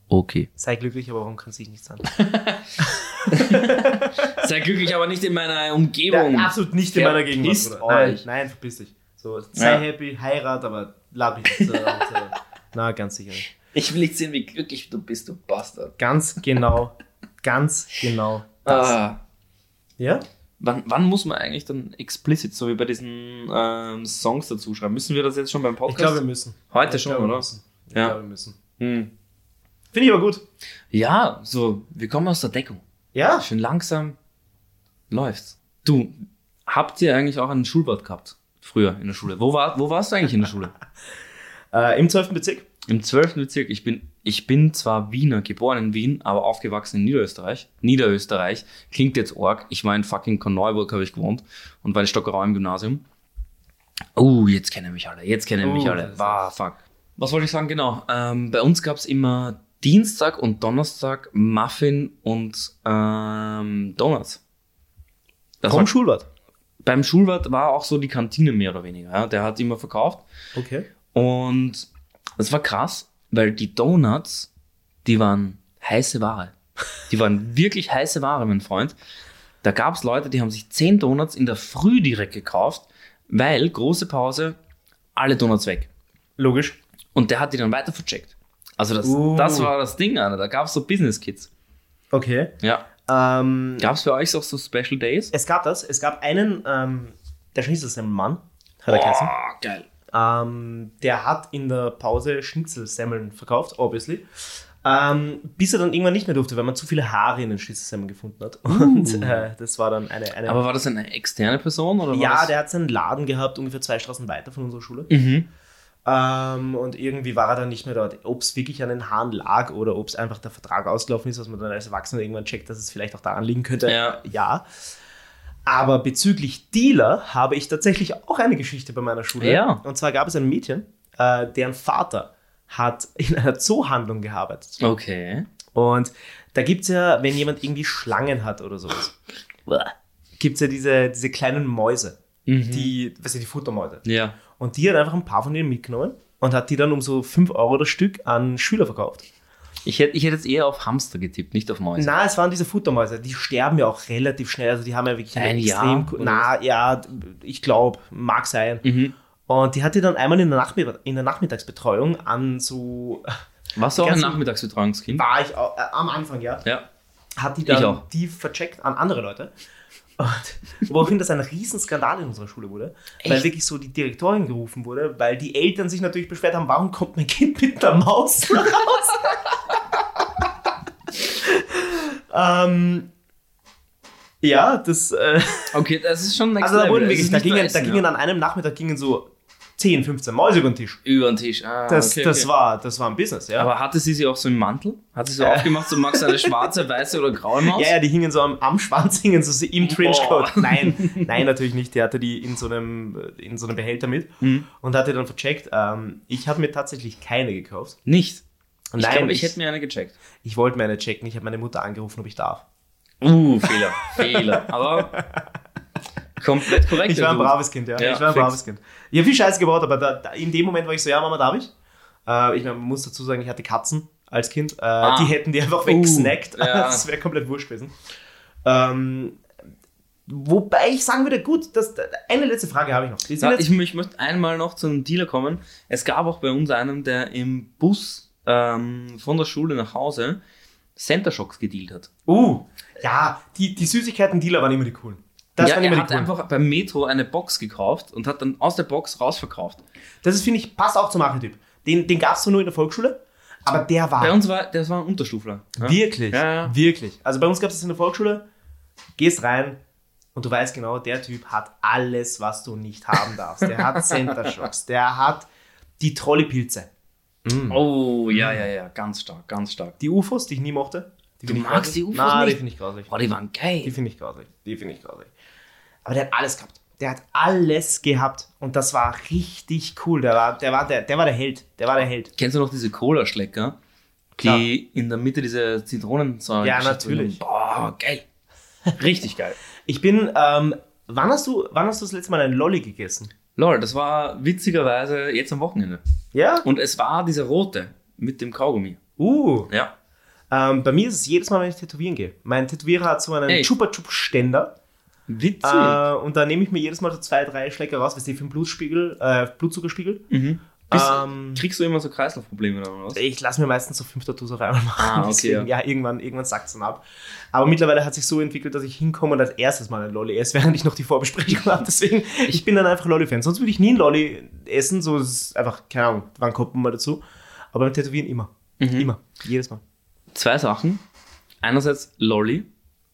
Okay. sei glücklich, aber warum kann es sich nicht sein? Sei glücklich, aber nicht in meiner Umgebung. absolut nicht in meiner Gegenwart. Nein, euch. nein, verpiss dich. So, sei Ja. happy, heirat, aber so, und, äh, Na, ganz sicher nicht. Ich will nicht sehen, wie glücklich du bist, du Bastard. Ganz genau, ganz genau das. Ah. Ja? Wann, wann muss man eigentlich dann explicit, so wie bei diesen ähm, Songs dazu schreiben? Müssen wir das jetzt schon beim Ich Podcast? glaube, wir müssen. Heute Ich schon, oder? müssen. Ich Ja. glaube, wir müssen. Hm. Finde ich aber gut. Ja, so, wir kommen aus der Deckung. Ja? Schön langsam läuft's. Du, habt ihr eigentlich auch einen Schulbad gehabt? Früher in der Schule. Wo, war, wo warst du eigentlich in der Schule? Äh, Im 12. Bezirk. Im 12. Bezirk. Ich bin, ich bin zwar Wiener, geboren in Wien, aber aufgewachsen in Niederösterreich. Niederösterreich. Klingt jetzt arg. Ich war in fucking Korneuburg, habe ich gewohnt. Und war in Stockerau im Gymnasium. Oh, jetzt kennen mich alle. Jetzt kennen mich Oh, alle. das ist- Wow, fuck. Was wollte ich sagen? Genau. Ähm, bei uns gab's immer Dienstag und Donnerstag Muffin und ähm, Donuts. Das Vom war, Schulbad. beim Schulwart war auch so die Kantine mehr oder weniger. Ja? Der hat immer verkauft. Okay. Und das war krass, weil die Donuts, die waren heiße Ware. Die waren wirklich heiße Ware, mein Freund. Da gab es Leute, die haben sich 10 Donuts in der Früh direkt gekauft, weil große Pause, alle Donuts weg. Logisch. Und der hat die dann weiter vercheckt. Also das, Uh. das war das Ding, Alter. Da gab es so Business Kids. Okay. Ja. Ähm, Gab es für euch auch so Special Days? es gab das. Es gab einen, ähm, der Schnitzelsemmelmann, hat er geheißen. Oh, geil. Ähm, der hat in der Pause Schnitzelsemmeln verkauft, obviously. Ähm, bis er dann irgendwann nicht mehr durfte, weil man zu viele Haare in den Schnitzelsemmeln gefunden hat. Und äh, das war dann eine. eine Aber war das eine externe Person? Oder ja, das? der hat seinen Laden gehabt, ungefähr zwei Straßen weiter von unserer Schule. Mhm. Ähm, und irgendwie war er dann nicht mehr dort. Ob es wirklich an den Haaren lag oder ob es einfach der Vertrag ausgelaufen ist, was man dann als Erwachsener irgendwann checkt, dass es vielleicht auch daran liegen könnte. Ja. ja. Aber bezüglich Dealer habe ich tatsächlich auch eine Geschichte bei meiner Schule. Ja. Und zwar gab es ein Mädchen, äh, deren Vater hat in einer Zoohandlung gearbeitet. Okay. Und da gibt es ja, wenn jemand irgendwie Schlangen hat oder sowas, gibt es ja diese, diese kleinen Mäuse, die, was sind die Futtermäuse. Ja. Und die hat einfach ein paar von denen mitgenommen und hat die dann um so 5 Euro das Stück an Schüler verkauft. Ich hätte, ich hätte jetzt eher auf Hamster getippt, nicht auf Mäuse. Na, es waren diese Futtermäuse, die sterben ja auch relativ schnell. Also die haben ja wirklich Ein Jahr, extrem. oder na, ja, ich glaube, mag sein. Mhm. Und die hatte dann einmal in der, Nachmittag, in der Nachmittagsbetreuung an so. Warst du auch ein Nachmittagsbetreuungskind? War ich auch, äh, am Anfang, ja. Ja. Hat die dann auch. die vercheckt an andere Leute. Und woraufhin das ein Riesenskandal in unserer Schule wurde, weil wirklich so die Direktorin gerufen wurde, weil die Eltern sich natürlich beschwert haben, warum kommt mein Kind mit einer Maus Hause? Ähm, ja, das. Äh, Okay, das ist schon next also da wurden wirklich, da gingen, da gingen an einem Nachmittag gingen so 10, 15 Mäuse über den Tisch. über den Tisch. Ah, Das, okay, das, okay. war, das war ein Business, ja. Aber hatte sie sie auch so im Mantel? Hat sie so aufgemacht, so magst du eine schwarze, weiße oder graue Maus? Ja, ja, die hingen so am, am Schwanz, hingen so sie im Trenchcoat. Boah. Nein, nein, natürlich nicht. Der hatte die in so einem, in so einem Behälter mit Mhm. und hatte dann vercheckt. Ähm, ich habe mir tatsächlich keine gekauft. Nicht. Ich Nein, glaube, ich ich- hätte mir eine gecheckt. Ich wollte mir eine checken. Ich habe meine Mutter angerufen, ob ich darf. Uh, Fehler. Fehler. Aber komplett korrekt. Ich war ein du. braves Kind, ja. Ja, ich war ein fix. braves Kind. Ich habe viel Scheiße gebaut, aber da, da, in dem Moment war ich so, ja, Mama, darf ich? Äh, ich man muss dazu sagen, ich hatte Katzen als Kind. Äh, Die hätten die einfach weggesnackt. Uh, ja. Das wäre komplett wurscht gewesen. Ähm, wobei ich sagen würde, gut, das, eine letzte Frage habe ich noch. Ja, ich, ich möchte einmal noch zu einem Dealer kommen. Es gab auch bei uns einen, der im Bus ähm, von der Schule nach Hause Center Shocks gedealt hat. Uh, ja, die, die Süßigkeiten-Dealer waren immer die coolen. Das ja, er hat coolen. einfach beim Metro eine Box gekauft und hat dann aus der Box rausverkauft. Das ist, finde ich, passt auch zum Archetyp. Den, den gab es zwar nur in der Volksschule, aber der war Bei uns war, das war ein Unterstufler. Ja? wirklich, Ja, ja. wirklich. Also bei uns gab es das in der Volksschule, gehst rein und du weißt genau, der Typ hat alles, was du nicht haben darfst. Der hat Center Shocks, der hat die Trolleypilze, Oh, ja, ja, ja, ganz stark, ganz stark. die UFOs, die ich nie mochte. Die Du magst grausig. die UFOs Na, die finde ich grausig. Boah, die waren Die geil. finde ich grausig. Die finde ich grausig. Aber der hat alles gehabt. Der hat alles gehabt. Und das war richtig cool. Der war der, war der, der, war der Held. Der war der Held. Kennst du noch diese Cola-Schlecker, Klar. die in der Mitte diese Zitronensäure Ja, natürlich. Boah, geil. Richtig geil. Ich bin, ähm, wann hast du, wann hast du das letzte Mal einen Lolli gegessen? Lol, das war witzigerweise jetzt am Wochenende. Ja? Und es war dieser rote mit dem Kaugummi. Uh. Ja. Ähm, bei mir ist es jedes Mal, wenn ich tätowieren gehe. Mein Tätowierer hat so einen Ey. Chupa Chup Ständer. Witzig. Äh, und da nehme ich mir jedes Mal so zwei, drei Schlecker raus, was die für einen Blutspiegel, äh, Blutzuckerspiegel. mhm. Bist, ähm, kriegst du immer so Kreislaufprobleme oder was? Ich lasse mir meistens so fünf Tattoos auf einmal machen. Ah, okay, Deswegen, ja. irgendwann, irgendwann sackt es dann ab. Aber mittlerweile hat sich so entwickelt, dass ich hinkomme und als erstes mal ein Lolli esse, während ich noch die Vorbesprechung habe. Deswegen, ich bin dann einfach Lolli-Fan. Sonst würde ich nie ein Lolli essen. So ist einfach, keine Ahnung, wann kommt man mal dazu. Aber beim Tätowieren immer. Mhm. Immer. Jedes Mal. Zwei Sachen. Einerseits Lolli.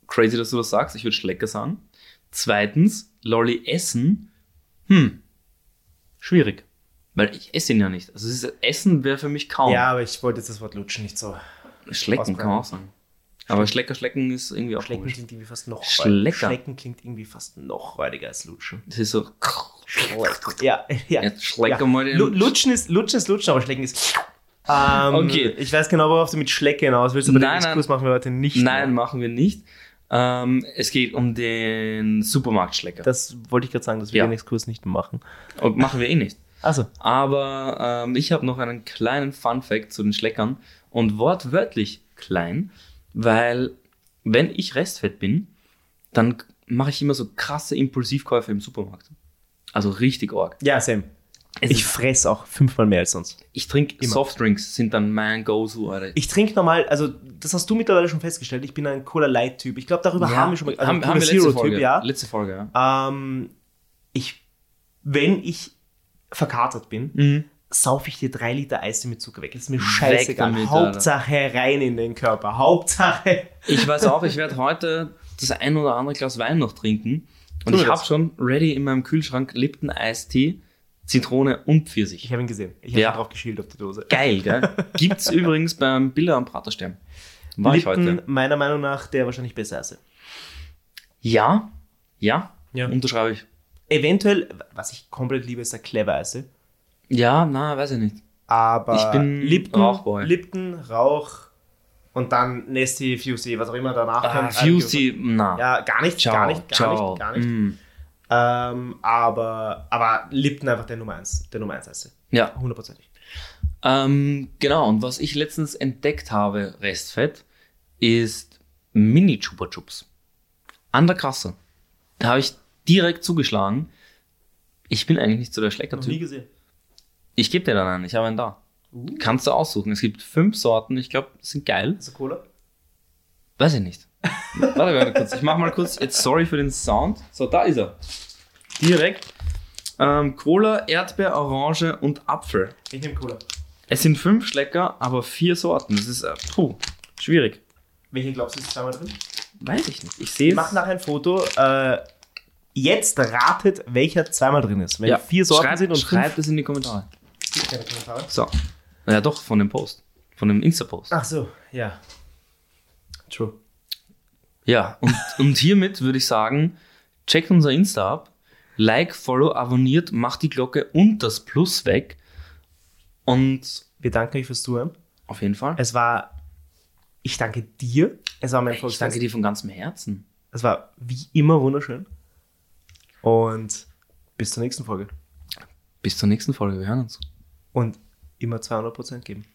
Crazy, dass du das sagst. Ich würde Schlecker sagen. Zweitens, Lolli essen. Hm. Schwierig. Weil ich esse ihn ja nicht. Also ist, Essen wäre für mich kaum. Ja, aber ich wollte jetzt das Wort lutschen nicht so. Schlecken kann man auch sagen. Aber Schlecker, Schlecken ist irgendwie auch Schlecken komisch. klingt irgendwie fast noch Schlecker. Schlecken klingt irgendwie fast noch räudiger als Lutschen. Das ist so. Ja, ja. Jetzt schleck ja. mal den. Lu- Lutschen ist, Lutschen ist Lutschen, aber Schlecken ist. Ähm, Okay. Ich weiß genau, worauf du mit Schlecke hinaus willst, aber Nein, den. Exkurs machen wir heute nicht. Nein, mehr. machen wir nicht. Ähm, es geht um den Supermarktschlecker. Das wollte ich gerade sagen, dass wir Ja. den Exkurs nicht machen. Und machen wir eh nicht. Also, Aber ähm, ich habe noch einen kleinen Fun-Fact zu den Schleckern und wortwörtlich klein, weil wenn ich Restfett bin, dann mache ich immer so krasse Impulsivkäufe im Supermarkt. Also richtig arg. ja, Sam. Es Ich fress auch fünfmal mehr als sonst. Ich trinke. Softdrinks, sind dann mein Go-To, Alter. Ich trinke normal, also das hast du mittlerweile schon festgestellt, ich bin ein Cola Light Typ. Ich glaube, darüber haben wir schon mal, also haben, haben wir letzte Folge, ja. Letzte Folge, ja. Ähm, ich, wenn ich verkatert bin, Mhm. sauf ich dir drei Liter Eis mit Zucker weg. Das ist mir scheißegal. damit, Hauptsache rein in den Körper. Hauptsache. Ich weiß auch, ich werde heute das ein oder andere Glas Wein noch trinken. Und ich habe schon ready in meinem Kühlschrank Lipton Eistee, Zitrone und Pfirsich. Ich habe ihn gesehen. Ich habe Ja. drauf geschielt auf die Dose. Geil, gell? Gibt's übrigens beim Biller am Praterstern. War ich Lipton, heute. meiner Meinung nach, der wahrscheinlich besser ist. Ja, Ja, Ja. unterschreibe ich. Eventuell, was ich komplett liebe, ist der Clever Eise. Ja, na, weiß ich nicht. Aber Ich bin Lipton, Rauchboy. Lipton, Rauch und dann Nesty, Fusey, was auch immer danach Ah, kommt. Fusey, na. Ja, gar nicht, ciao, gar nicht, gar ciao. nicht, gar nicht. Mm. Ähm, aber, aber Lipton einfach der Nummer 1, der Nummer 1 Eise. Ja, Hundertprozentig. ähm, genau. Und was ich letztens entdeckt habe, Restfett, ist Mini Chupa Chups. An der Kasse. Da habe ich direkt zugeschlagen. Ich bin eigentlich nicht so der Noch nie Schlecker-Typ. gesehen. Ich gebe dir dann einen, ich habe einen da. Kannst du aussuchen. Es gibt fünf Sorten, ich glaube, sind geil. Ist das Cola? Weiß ich nicht. Warte mal kurz. Ich mache mal kurz. Jetzt sorry für den Sound. So, da ist er. Direkt. Ähm, Cola, Erdbeer, Orange und Apfel. Ich nehme Cola. Es sind fünf Schlecker, aber vier Sorten. Das ist äh, puh, schwierig. Welchen glaubst du ist zweimal drin? Weiß ich nicht. Ich sehe Wir es. machen nachher ein Foto. Äh, jetzt ratet, welcher zweimal drin ist. Wenn Ja, vier Sorten schreibt, sind und schreibt es in die Kommentare. keine Kommentare. So. Ja, doch, von dem Post. Von dem Insta-Post. Ach so, ja. True. Ja, und, und hiermit würde ich sagen, checkt unser Insta ab. Like, Follow, abonniert, macht die Glocke und das Plus weg. Und Wir danken euch fürs Zuhören. auf jeden Fall. Es war, ich danke dir. Es war mein Ich danke dir von ganzem Herzen. Es war wie immer wunderschön. Und bis zur nächsten Folge. Bis zur nächsten Folge. Wir hören uns. Und immer 200% geben.